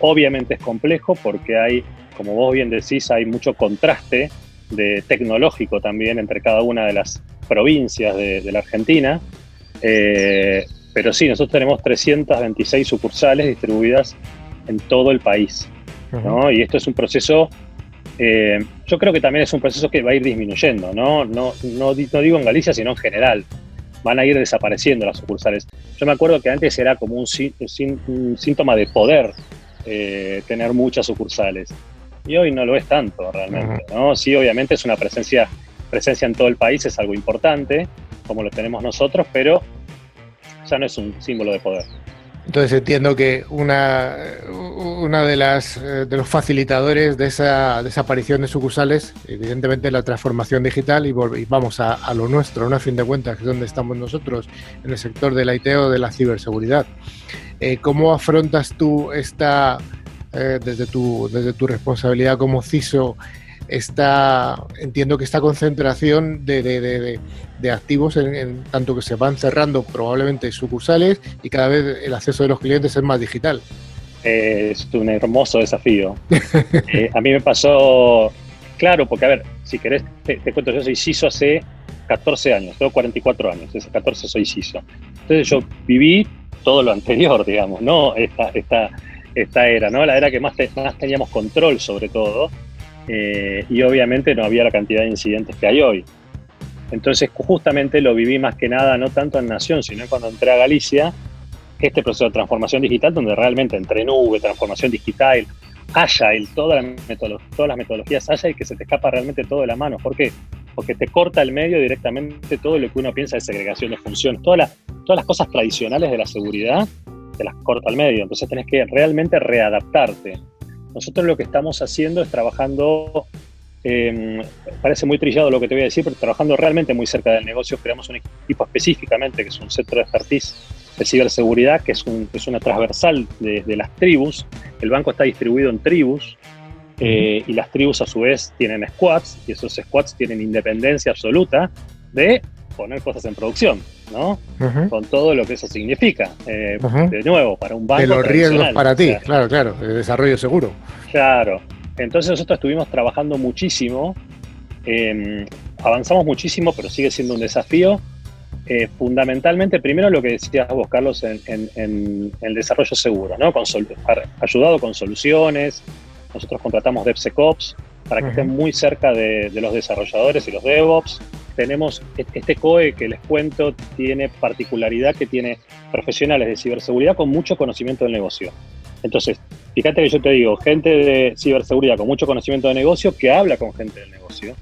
Obviamente es complejo porque hay, como vos bien decís, hay mucho contraste de tecnológico también entre cada una de las provincias de, la Argentina. Eh, pero sí, nosotros tenemos 326 sucursales distribuidas en todo el país. Y esto es un proceso eh, yo creo que también es un proceso que va a ir disminuyendo, ¿no? No, no, digo en Galicia, sino en general. Van a ir desapareciendo las sucursales. Yo me acuerdo que antes era como un, síntoma de poder eh, tener muchas sucursales. Y hoy no lo es tanto realmente, ¿no? Sí, obviamente es una presencia, presencia en todo el país, es algo importante, como lo tenemos nosotros, pero ya no es un símbolo de poder. Entonces entiendo que una, una de las eh, de los facilitadores de esa desaparición de sucursales, evidentemente la transformación digital y, vamos a, lo nuestro, ¿no? a fin de cuentas, que es donde estamos nosotros, en el sector del IT o de la ciberseguridad. Eh, ¿Cómo afrontas tú esta, eh, desde, tu, desde tu responsabilidad como CISO, esta, entiendo que esta concentración de, activos, en, tanto que se van cerrando probablemente sucursales y cada vez el acceso de los clientes es más digital. es un hermoso desafío. Eh, a mí me pasó, claro, porque a ver, si querés, te, cuento, yo soy CISO hace 14 años, tengo 44 años, hace 14 soy CISO. Entonces yo viví todo lo anterior, digamos, ¿no? Esta, esta, esta era, ¿no? La era que más, más teníamos control sobre todo eh, y obviamente no había la cantidad de incidentes que hay hoy. Entonces justamente lo viví más que nada, no tanto en Nación, sino cuando entré a Galicia, este proceso de transformación digital, donde realmente entre nube, transformación digital, Agile, todas las, todas las metodologías Agile, que se te escapa realmente todo de la mano. ¿Por qué? Porque te corta el medio directamente todo lo que uno piensa de segregación de funciones. Todas las, todas las cosas tradicionales de la seguridad te las corta al medio. Entonces tenés que realmente readaptarte. Nosotros lo que estamos haciendo es trabajando, em, parece muy trillado lo que te voy a decir, pero trabajando realmente muy cerca del negocio, creamos un equipo específicamente, que es un centro de expertise de ciberseguridad, que es, es una transversal de, las tribus. El banco está distribuido en tribus, eh, y las tribus a su vez tienen squads, y esos squads tienen independencia absoluta de poner cosas en producción, ¿no? Con todo lo que eso significa. Eh, de nuevo, para un banco. De los riesgos para ti, claro, claro, el desarrollo seguro. Claro. Entonces nosotros estuvimos trabajando muchísimo, em, avanzamos muchísimo, pero sigue siendo un desafío. Eh, fundamentalmente, primero lo que decías vos, Carlos, en, el desarrollo seguro, ¿no? Con ayudado con soluciones. Nosotros contratamos DevSecOps para que estén muy cerca de, de los desarrolladores y los DevOps tenemos este COE que les cuento, tiene particularidad que tiene profesionales de ciberseguridad con mucho conocimiento del negocio. Entonces, fíjate que yo te digo, gente de ciberseguridad con mucho conocimiento de negocio que habla con gente del negocio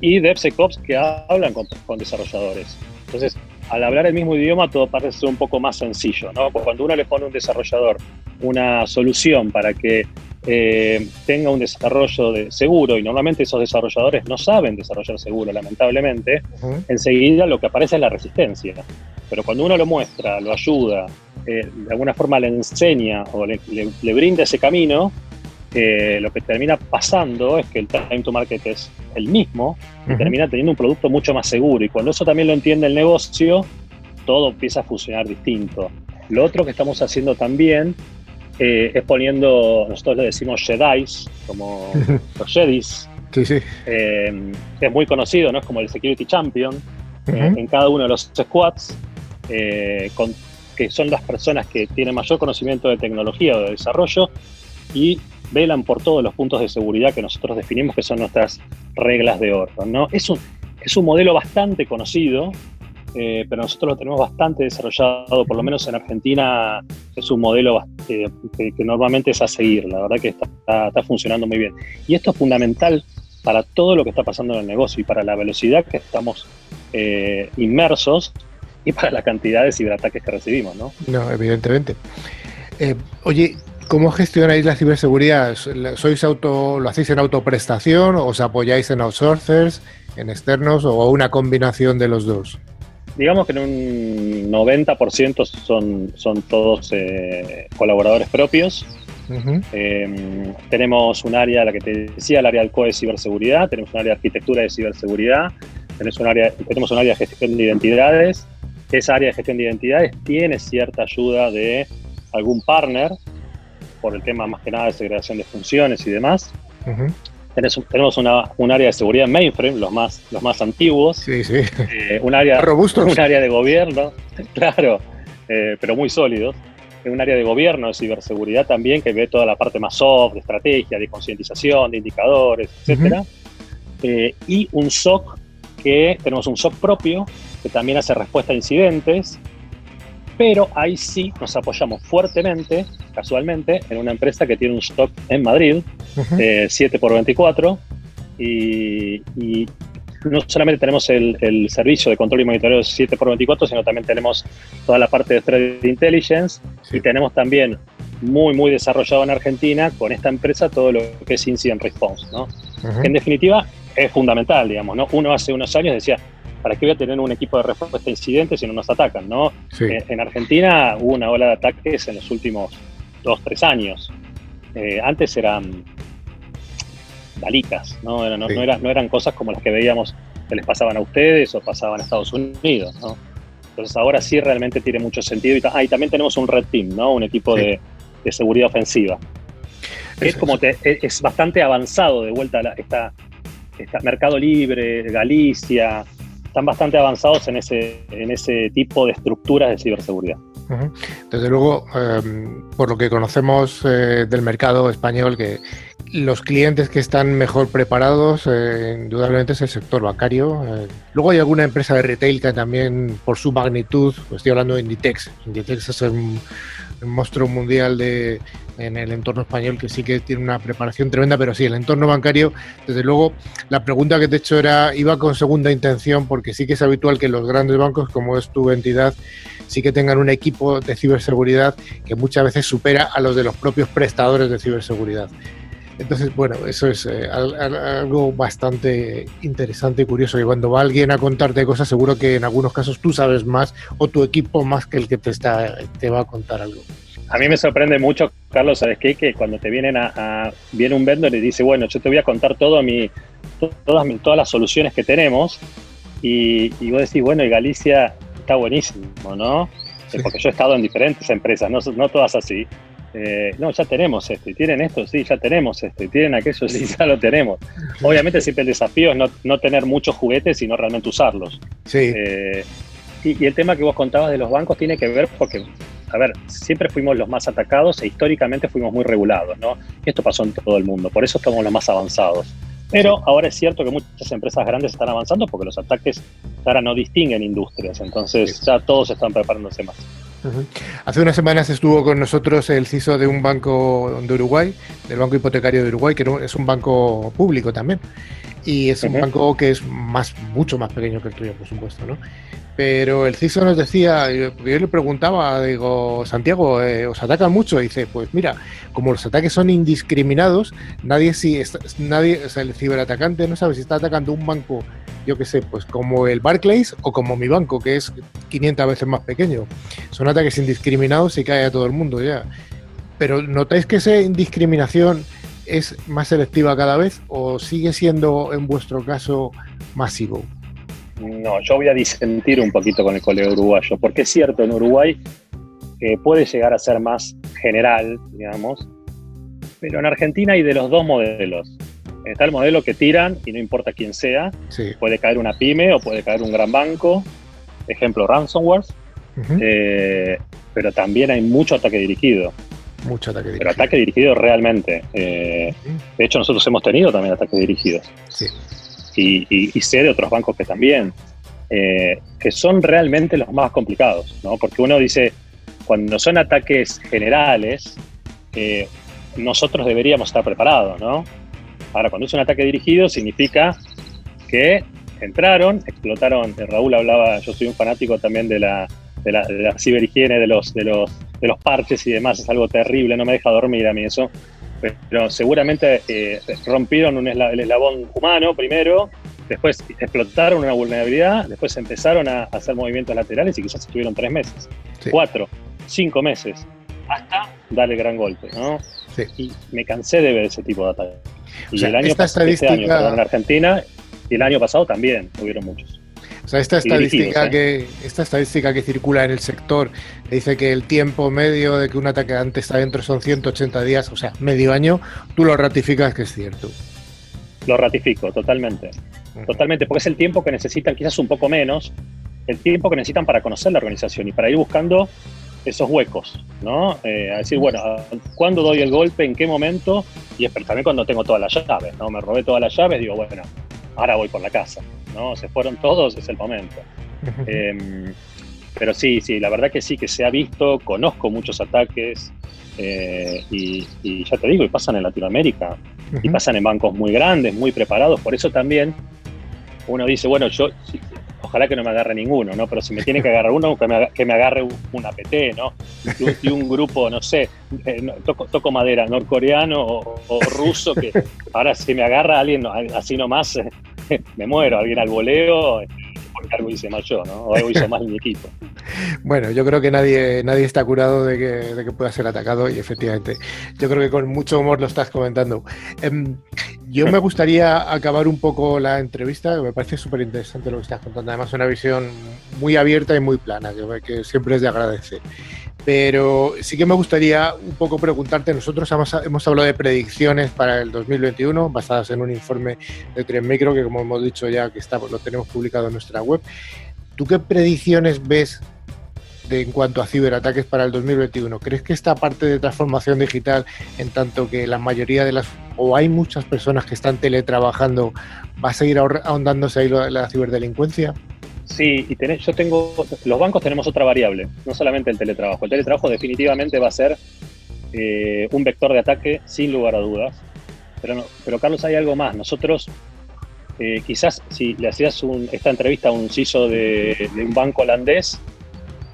y DevSecOps que hablan con, con desarrolladores. Entonces, al hablar el mismo idioma todo parece ser un poco más sencillo, ¿no? Cuando uno le pone a un desarrollador una solución para que eh, tenga un desarrollo de seguro, y normalmente esos desarrolladores no saben desarrollar seguro, lamentablemente, enseguida lo que aparece es la resistencia. Pero cuando uno lo muestra, lo ayuda, eh, de alguna forma le enseña o le, brinda ese camino, eh, lo que termina pasando es que el time to market es el mismo y termina teniendo un producto mucho más seguro. Y cuando eso también lo entiende el negocio, todo empieza a funcionar distinto. Lo otro que estamos haciendo también eh, es poniendo, nosotros le decimos Jedi's, como los Jedis. Sí, sí. Eh, es muy conocido, ¿no? Es como el Security Champion eh, en cada uno de los squads, con, que son las personas que tienen mayor conocimiento de tecnología o de desarrollo y velan por todos los puntos de seguridad que nosotros definimos que son nuestras reglas de oro. ¿no? Es, un, es un modelo bastante conocido, eh, pero nosotros lo tenemos bastante desarrollado, por lo menos en Argentina es un modelo que, normalmente es a seguir, la verdad que está, está, funcionando muy bien. Y esto es fundamental para todo lo que está pasando en el negocio y para la velocidad que estamos eh, inmersos y para la cantidad de ciberataques que recibimos, ¿no? No, evidentemente. Eh, oye, ¿cómo gestionáis la ciberseguridad? ¿Sois auto, lo hacéis en autoprestación o os apoyáis en outsourcers, en externos o una combinación de los dos? digamos que en un 90% son, son todos eh, colaboradores propios. Em, tenemos un área, la que te decía, el área del COE de ciberseguridad, tenemos un área de arquitectura de ciberseguridad, tenemos un área, tenemos un área de gestión de identidades. Esa área de gestión de identidades tiene cierta ayuda de algún partner por el tema más que nada de segregación de funciones y demás tenemos una, un área de seguridad mainframe, los más, los más antiguos. Sí, sí. Eh, un, área, un área de gobierno, claro, eh, pero muy sólidos. Un área de gobierno, de ciberseguridad también, que ve toda la parte más soft, de estrategia, de concientización, de indicadores, etc. Eh, y un SOC que tenemos un SOC propio, que también hace respuesta a incidentes, pero ahí sí nos apoyamos fuertemente, casualmente, en una empresa que tiene un stock en Madrid, 7 x 24, y, no solamente tenemos el, servicio de control y monitoreo 7x24, sino también tenemos toda la parte de Threat Intelligence y tenemos también muy, muy desarrollado en Argentina con esta empresa todo lo que es Incident Response, ¿no? En definitiva, es fundamental, digamos, ¿no? Uno hace unos años decía, ¿para qué voy a tener un equipo de respuesta a incidentes si no nos atacan, no? En, Argentina hubo una ola de ataques en los últimos dos, tres años. Eh, antes eran balicas, ¿no? No, no, eran cosas como las que veíamos que les pasaban a ustedes o pasaban a Estados Unidos, ¿no? Entonces ahora sí realmente tiene mucho sentido. Y, ah, y también tenemos un Red Team, ¿no? Un equipo de, seguridad ofensiva. Es, como es bastante avanzado de vuelta a esta, Mercado Libre, Galicia, están bastante avanzados en ese, en ese tipo de estructuras de ciberseguridad. Desde luego, em, por lo que conocemos eh, del mercado español, que los clientes que están mejor preparados, eh, indudablemente es el sector bancario. Eh, luego hay alguna empresa de retail que también, por su magnitud, pues estoy hablando de Inditex. Inditex es un, monstruo mundial de, en el entorno español que sí que tiene una preparación tremenda, pero sí, el entorno bancario, desde luego, la pregunta que te he hecho era, iba con segunda intención, porque sí que es habitual que los grandes bancos, como es tu entidad, sí que tengan un equipo de ciberseguridad que muchas veces supera a los de los propios prestadores de ciberseguridad. Entonces, bueno, eso es eh, algo bastante interesante y curioso. Y cuando va alguien a contarte cosas, seguro que en algunos casos tú sabes más o tu equipo más que el que te, está, te va a contar algo. A mí me sorprende mucho, Carlos, ¿sabes qué? Que cuando te vienen a, viene un vendor y dice, bueno, yo te voy a contar todo mi, todas, todas las soluciones que tenemos. Y, y vos decís, bueno, y Galicia está buenísimo, ¿no? Porque yo he estado en diferentes empresas, no, no todas así. Eh, no, ya tenemos esto, y tienen esto, sí, ya tenemos esto, y tienen aquello, sí, ya lo tenemos. Obviamente siempre el desafío es no, tener muchos juguetes, sino realmente usarlos. Sí. Eh, y, el tema que vos contabas de los bancos tiene que ver porque, a ver, siempre fuimos los más atacados e históricamente fuimos muy regulados, ¿no? Y esto pasó en todo el mundo, por eso estamos los más avanzados. Pero ahora es cierto que muchas empresas grandes están avanzando porque los ataques ahora no distinguen industrias, entonces ya todos están preparándose más. Hace unas semanas estuvo con nosotros el CISO de un banco de Uruguay, del Banco Hipotecario de Uruguay, que es un banco público también. Y es un banco que es más, mucho más pequeño que el tuyo, por supuesto, ¿no? Pero el CISO nos decía, yo le preguntaba, digo, Santiago, eh, ¿os atacan mucho? Y dice, pues mira, como los ataques son indiscriminados, nadie si nadie, o sea, el ciberatacante no sabe si está atacando un banco, yo qué sé, pues como el Barclays o como mi banco, que es 500 veces más pequeño. Son ataques indiscriminados y cae a todo el mundo ya. Pero ¿notáis que esa indiscriminación es más selectiva cada vez o sigue siendo en vuestro caso masivo? No, yo voy a disentir un poquito con el colega uruguayo, porque es cierto, en Uruguay eh, puede llegar a ser más general, digamos, pero en Argentina hay de los dos modelos. Está el modelo que tiran y no importa quién sea, puede caer una pyme o puede caer un gran banco, ejemplo ransomware, eh, pero también hay mucho ataque dirigido. Mucho ataque dirigido. Pero ataque dirigido realmente. Eh, de hecho, nosotros hemos tenido también ataques dirigidos. Sí y, sé de otros bancos que también, eh, que son realmente los más complicados, ¿no? Porque uno dice, cuando son ataques generales, eh, nosotros deberíamos estar preparados, ¿no? Ahora, cuando es un ataque dirigido, significa que entraron, explotaron. Raúl hablaba, yo soy un fanático también de la, de la, de la ciberhigiene, de los, de, los, de los parches y demás, es algo terrible, no me deja dormir a mí eso pero seguramente eh, rompieron un el eslabón humano primero, después explotaron una vulnerabilidad, después empezaron a hacer movimientos laterales y quizás estuvieron tres meses, cuatro, cinco meses, hasta darle el gran golpe, ¿no? Y me cansé de ver ese tipo de ataques. Y el año pasado, este año, en Argentina, y el año pasado también hubieron muchos. O sea, esta estadística, ¿eh? que, esta estadística que circula en el sector dice que el tiempo medio de que un atacante está dentro son 180 días, o sea, medio año, tú lo ratificas que es cierto. Lo ratifico, totalmente. Totalmente, porque es el tiempo que necesitan, quizás un poco menos, el tiempo que necesitan para conocer la organización y para ir buscando esos huecos, ¿no? Eh, a decir, bueno, ¿cuándo doy el golpe? ¿En qué momento? Y también cuando tengo todas las llaves, ¿no? Me robé todas las llaves, digo, bueno, ahora voy por la casa, ¿no? Se fueron todos, es el momento. Em, pero sí, sí, la verdad que sí, que se ha visto, conozco muchos ataques eh, y, ya te digo, y pasan en Latinoamérica, y pasan en bancos muy grandes, muy preparados, por eso también uno dice, bueno, yo ojalá que no me agarre ninguno, ¿no? Pero si me tiene que agarrar uno, que me, que agarre un, APT, ¿no? Y un, grupo, no sé, eh, toco, madera, norcoreano o, ruso, que ahora si me agarra alguien así nomás, me muero, alguien al voleo, porque algo hice mal ¿no? O algo hizo mi equipo. Bueno, yo creo que nadie, nadie está curado de que, de que, pueda ser atacado y efectivamente, yo creo que con mucho humor lo estás comentando. Em, yo me gustaría acabar un poco la entrevista, que me parece súper interesante lo que estás contando. Además, una visión muy abierta y muy plana, que siempre es de agradecer. Pero sí que me gustaría un poco preguntarte, nosotros hemos, hablado de predicciones para el 2021 basadas en un informe de Tren Micro que como hemos dicho ya que está, lo tenemos publicado en nuestra web. ¿Tú qué predicciones ves de, en cuanto a ciberataques para el 2021? ¿Crees que esta parte de transformación digital, en tanto que la mayoría de las, o hay muchas personas que están teletrabajando, va a seguir ahondándose ahí la ciberdelincuencia? Sí, y tenés, yo tengo, los bancos tenemos otra variable, no solamente el teletrabajo. El teletrabajo definitivamente va a ser eh, un vector de ataque sin lugar a dudas. Pero, pero Carlos, hay algo más. Nosotros, eh, quizás si le hacías esta entrevista a un CISO de, un banco holandés,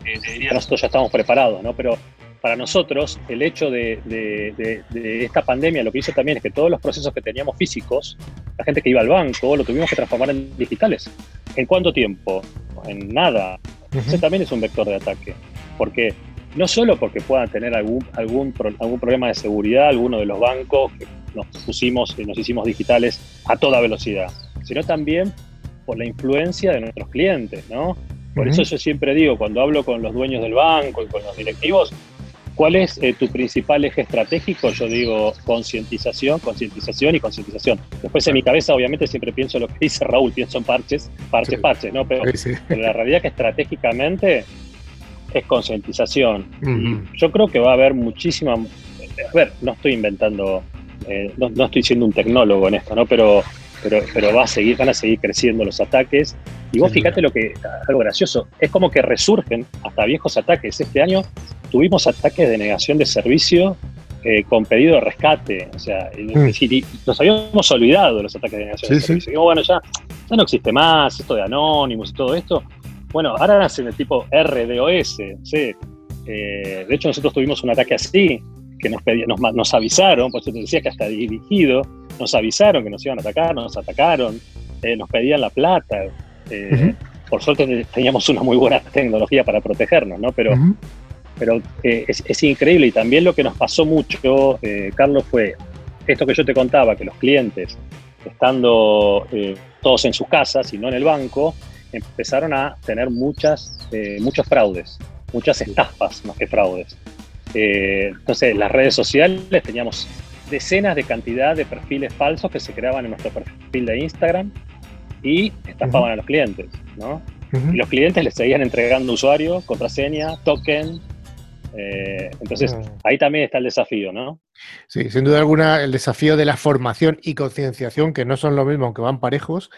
eh, diría nosotros ya estamos preparados, ¿no? Pero para nosotros, el hecho de, de, esta pandemia lo que hizo también es que todos los procesos que teníamos físicos, la gente que iba al banco, lo tuvimos que transformar en digitales. ¿En cuánto tiempo? En nada. Ese también es un vector de ataque. Porque no solo porque puedan tener algún, algún, algún problema de seguridad, alguno de los bancos que nos pusimos, nos hicimos digitales a toda velocidad, sino también por la influencia de nuestros clientes, ¿no? Por eso yo siempre digo, cuando hablo con los dueños del banco y con los directivos, ¿Cuál es eh, tu principal eje estratégico? Yo digo concientización, concientización y concientización. Después en mi cabeza obviamente siempre pienso lo que dice Raúl, pienso en parches, parches, parches, ¿no? Pero, la realidad que estratégicamente es concientización. Yo creo que va a haber muchísima... A ver, no estoy inventando, eh, no, estoy siendo un tecnólogo en esto, ¿no? Pero, pero, pero va a seguir, van a seguir creciendo los ataques. Y vos fíjate lo que, algo gracioso, es como que resurgen hasta viejos ataques. Este año tuvimos ataques de negación de servicio eh, con pedido de rescate. O sea, mm. nos habíamos olvidado de los ataques de negación de servicio. bueno, ya, ya no existe más esto de anónimos y todo esto. Bueno, ahora hacen el tipo RDOS. ¿sí? Eh, de hecho, nosotros tuvimos un ataque así, que nos, nos, nos avisaron, por eso te decía que hasta dirigido, nos avisaron que nos iban a atacar, nos atacaron, eh, nos pedían la plata. Por suerte teníamos una muy buena tecnología para protegernos, ¿no? Pero pero eh, es, increíble y también lo que nos pasó mucho, eh, Carlos, fue esto que yo te contaba, que los clientes, estando eh, todos en sus casas y no en el banco, empezaron a tener muchas, muchos fraudes, muchas estafas más que fraudes. entonces, las redes sociales teníamos decenas de cantidad de perfiles falsos que se creaban en nuestro perfil de Instagram y estafaban a los clientes, ¿no? Y los clientes les seguían entregando usuario, contraseña, token, eh, entonces, ahí también está el desafío, ¿no? Sí, sin duda alguna, el desafío de la formación y concienciación, que no son lo mismo, aunque van parejos,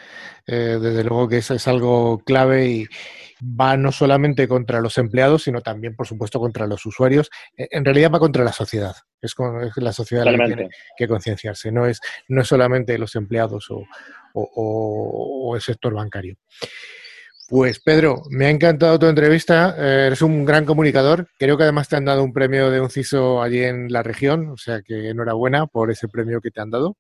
eh, desde luego que eso es algo clave y va no solamente contra los empleados, sino también, por supuesto, contra los usuarios. Eh, en realidad va contra la sociedad. Es, con, la sociedad la que tiene que concienciarse, no es, no es solamente los empleados o el sector bancario. Pues Pedro, me ha encantado tu entrevista. Eh, eres un gran comunicador. Creo que además te han dado un premio de un CISO allí en la región, o sea que enhorabuena por ese premio que te han dado.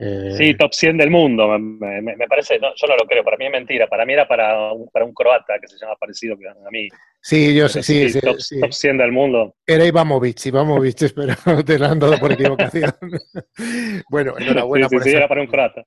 Eh, sí, top 100 del mundo, me, parece, yo no lo creo, para mí es mentira, para mí era para un, para un croata que se llama parecido a mí. Sí, yo sé, sí, sí, top, 100 del mundo. Era Ivamovic, Ivamovic, pero te lo han dado por equivocación. bueno, enhorabuena por sí, era para un croata.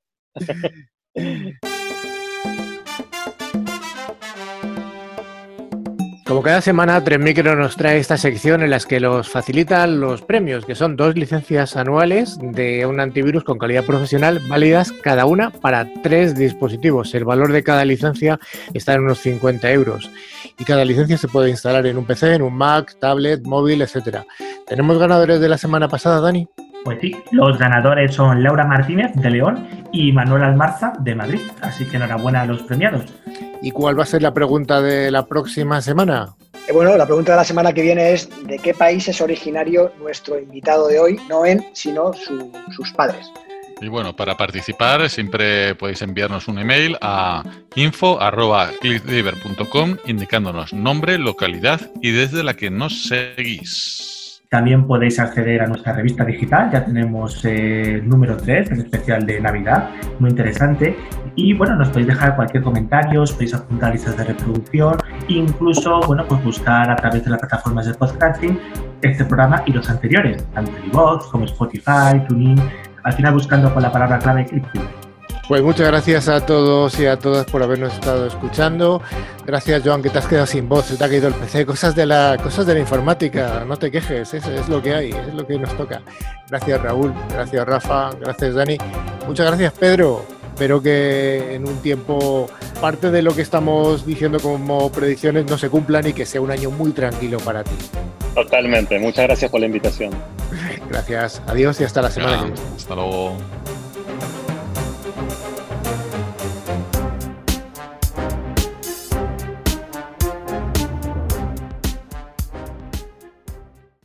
Como cada semana, Micro nos trae esta sección en la que los facilitan los premios, que son dos licencias anuales de un antivirus con calidad profesional, válidas cada una para tres dispositivos. El valor de cada licencia está en unos 50 euros y cada licencia se puede instalar en un PC, en un Mac, tablet, móvil, etcétera. ¿Tenemos ganadores de la semana pasada, Dani? Pues sí, los ganadores son Laura Martínez de León y Manuel Almarza de Madrid, así que enhorabuena a los premiados. ¿Y cuál va a ser la pregunta de la próxima semana? Eh, bueno, la pregunta de la semana que viene es ¿de qué país es originario nuestro invitado de hoy? No en, sino sus padres. Y bueno, para participar siempre podéis enviarnos un email a info.clickdiver.com indicándonos nombre, localidad y desde la que nos seguís. También podéis acceder a nuestra revista digital, ya tenemos el eh, número 3, el especial de Navidad, muy interesante. Y bueno, nos podéis dejar cualquier comentario, os podéis apuntar listas de reproducción, incluso bueno, pues buscar a través de las plataformas de podcasting este programa y los anteriores, tanto Vox como Spotify, TuneIn, al final buscando con la palabra clave ClickTuber. Pues muchas gracias a todos y a todas por habernos estado escuchando. Gracias, Joan, que te has quedado sin voz, se te ha caído el PC. Cosas de la, cosas de la informática, no te quejes, es, es lo que hay, es lo que nos toca. Gracias, Raúl, gracias, Rafa, gracias, Dani. Muchas gracias, Pedro. Espero que en un tiempo parte de lo que estamos diciendo como predicciones no se cumplan y que sea un año muy tranquilo para ti. Totalmente, muchas gracias por la invitación. Gracias, adiós y hasta la semana que viene. Hasta luego.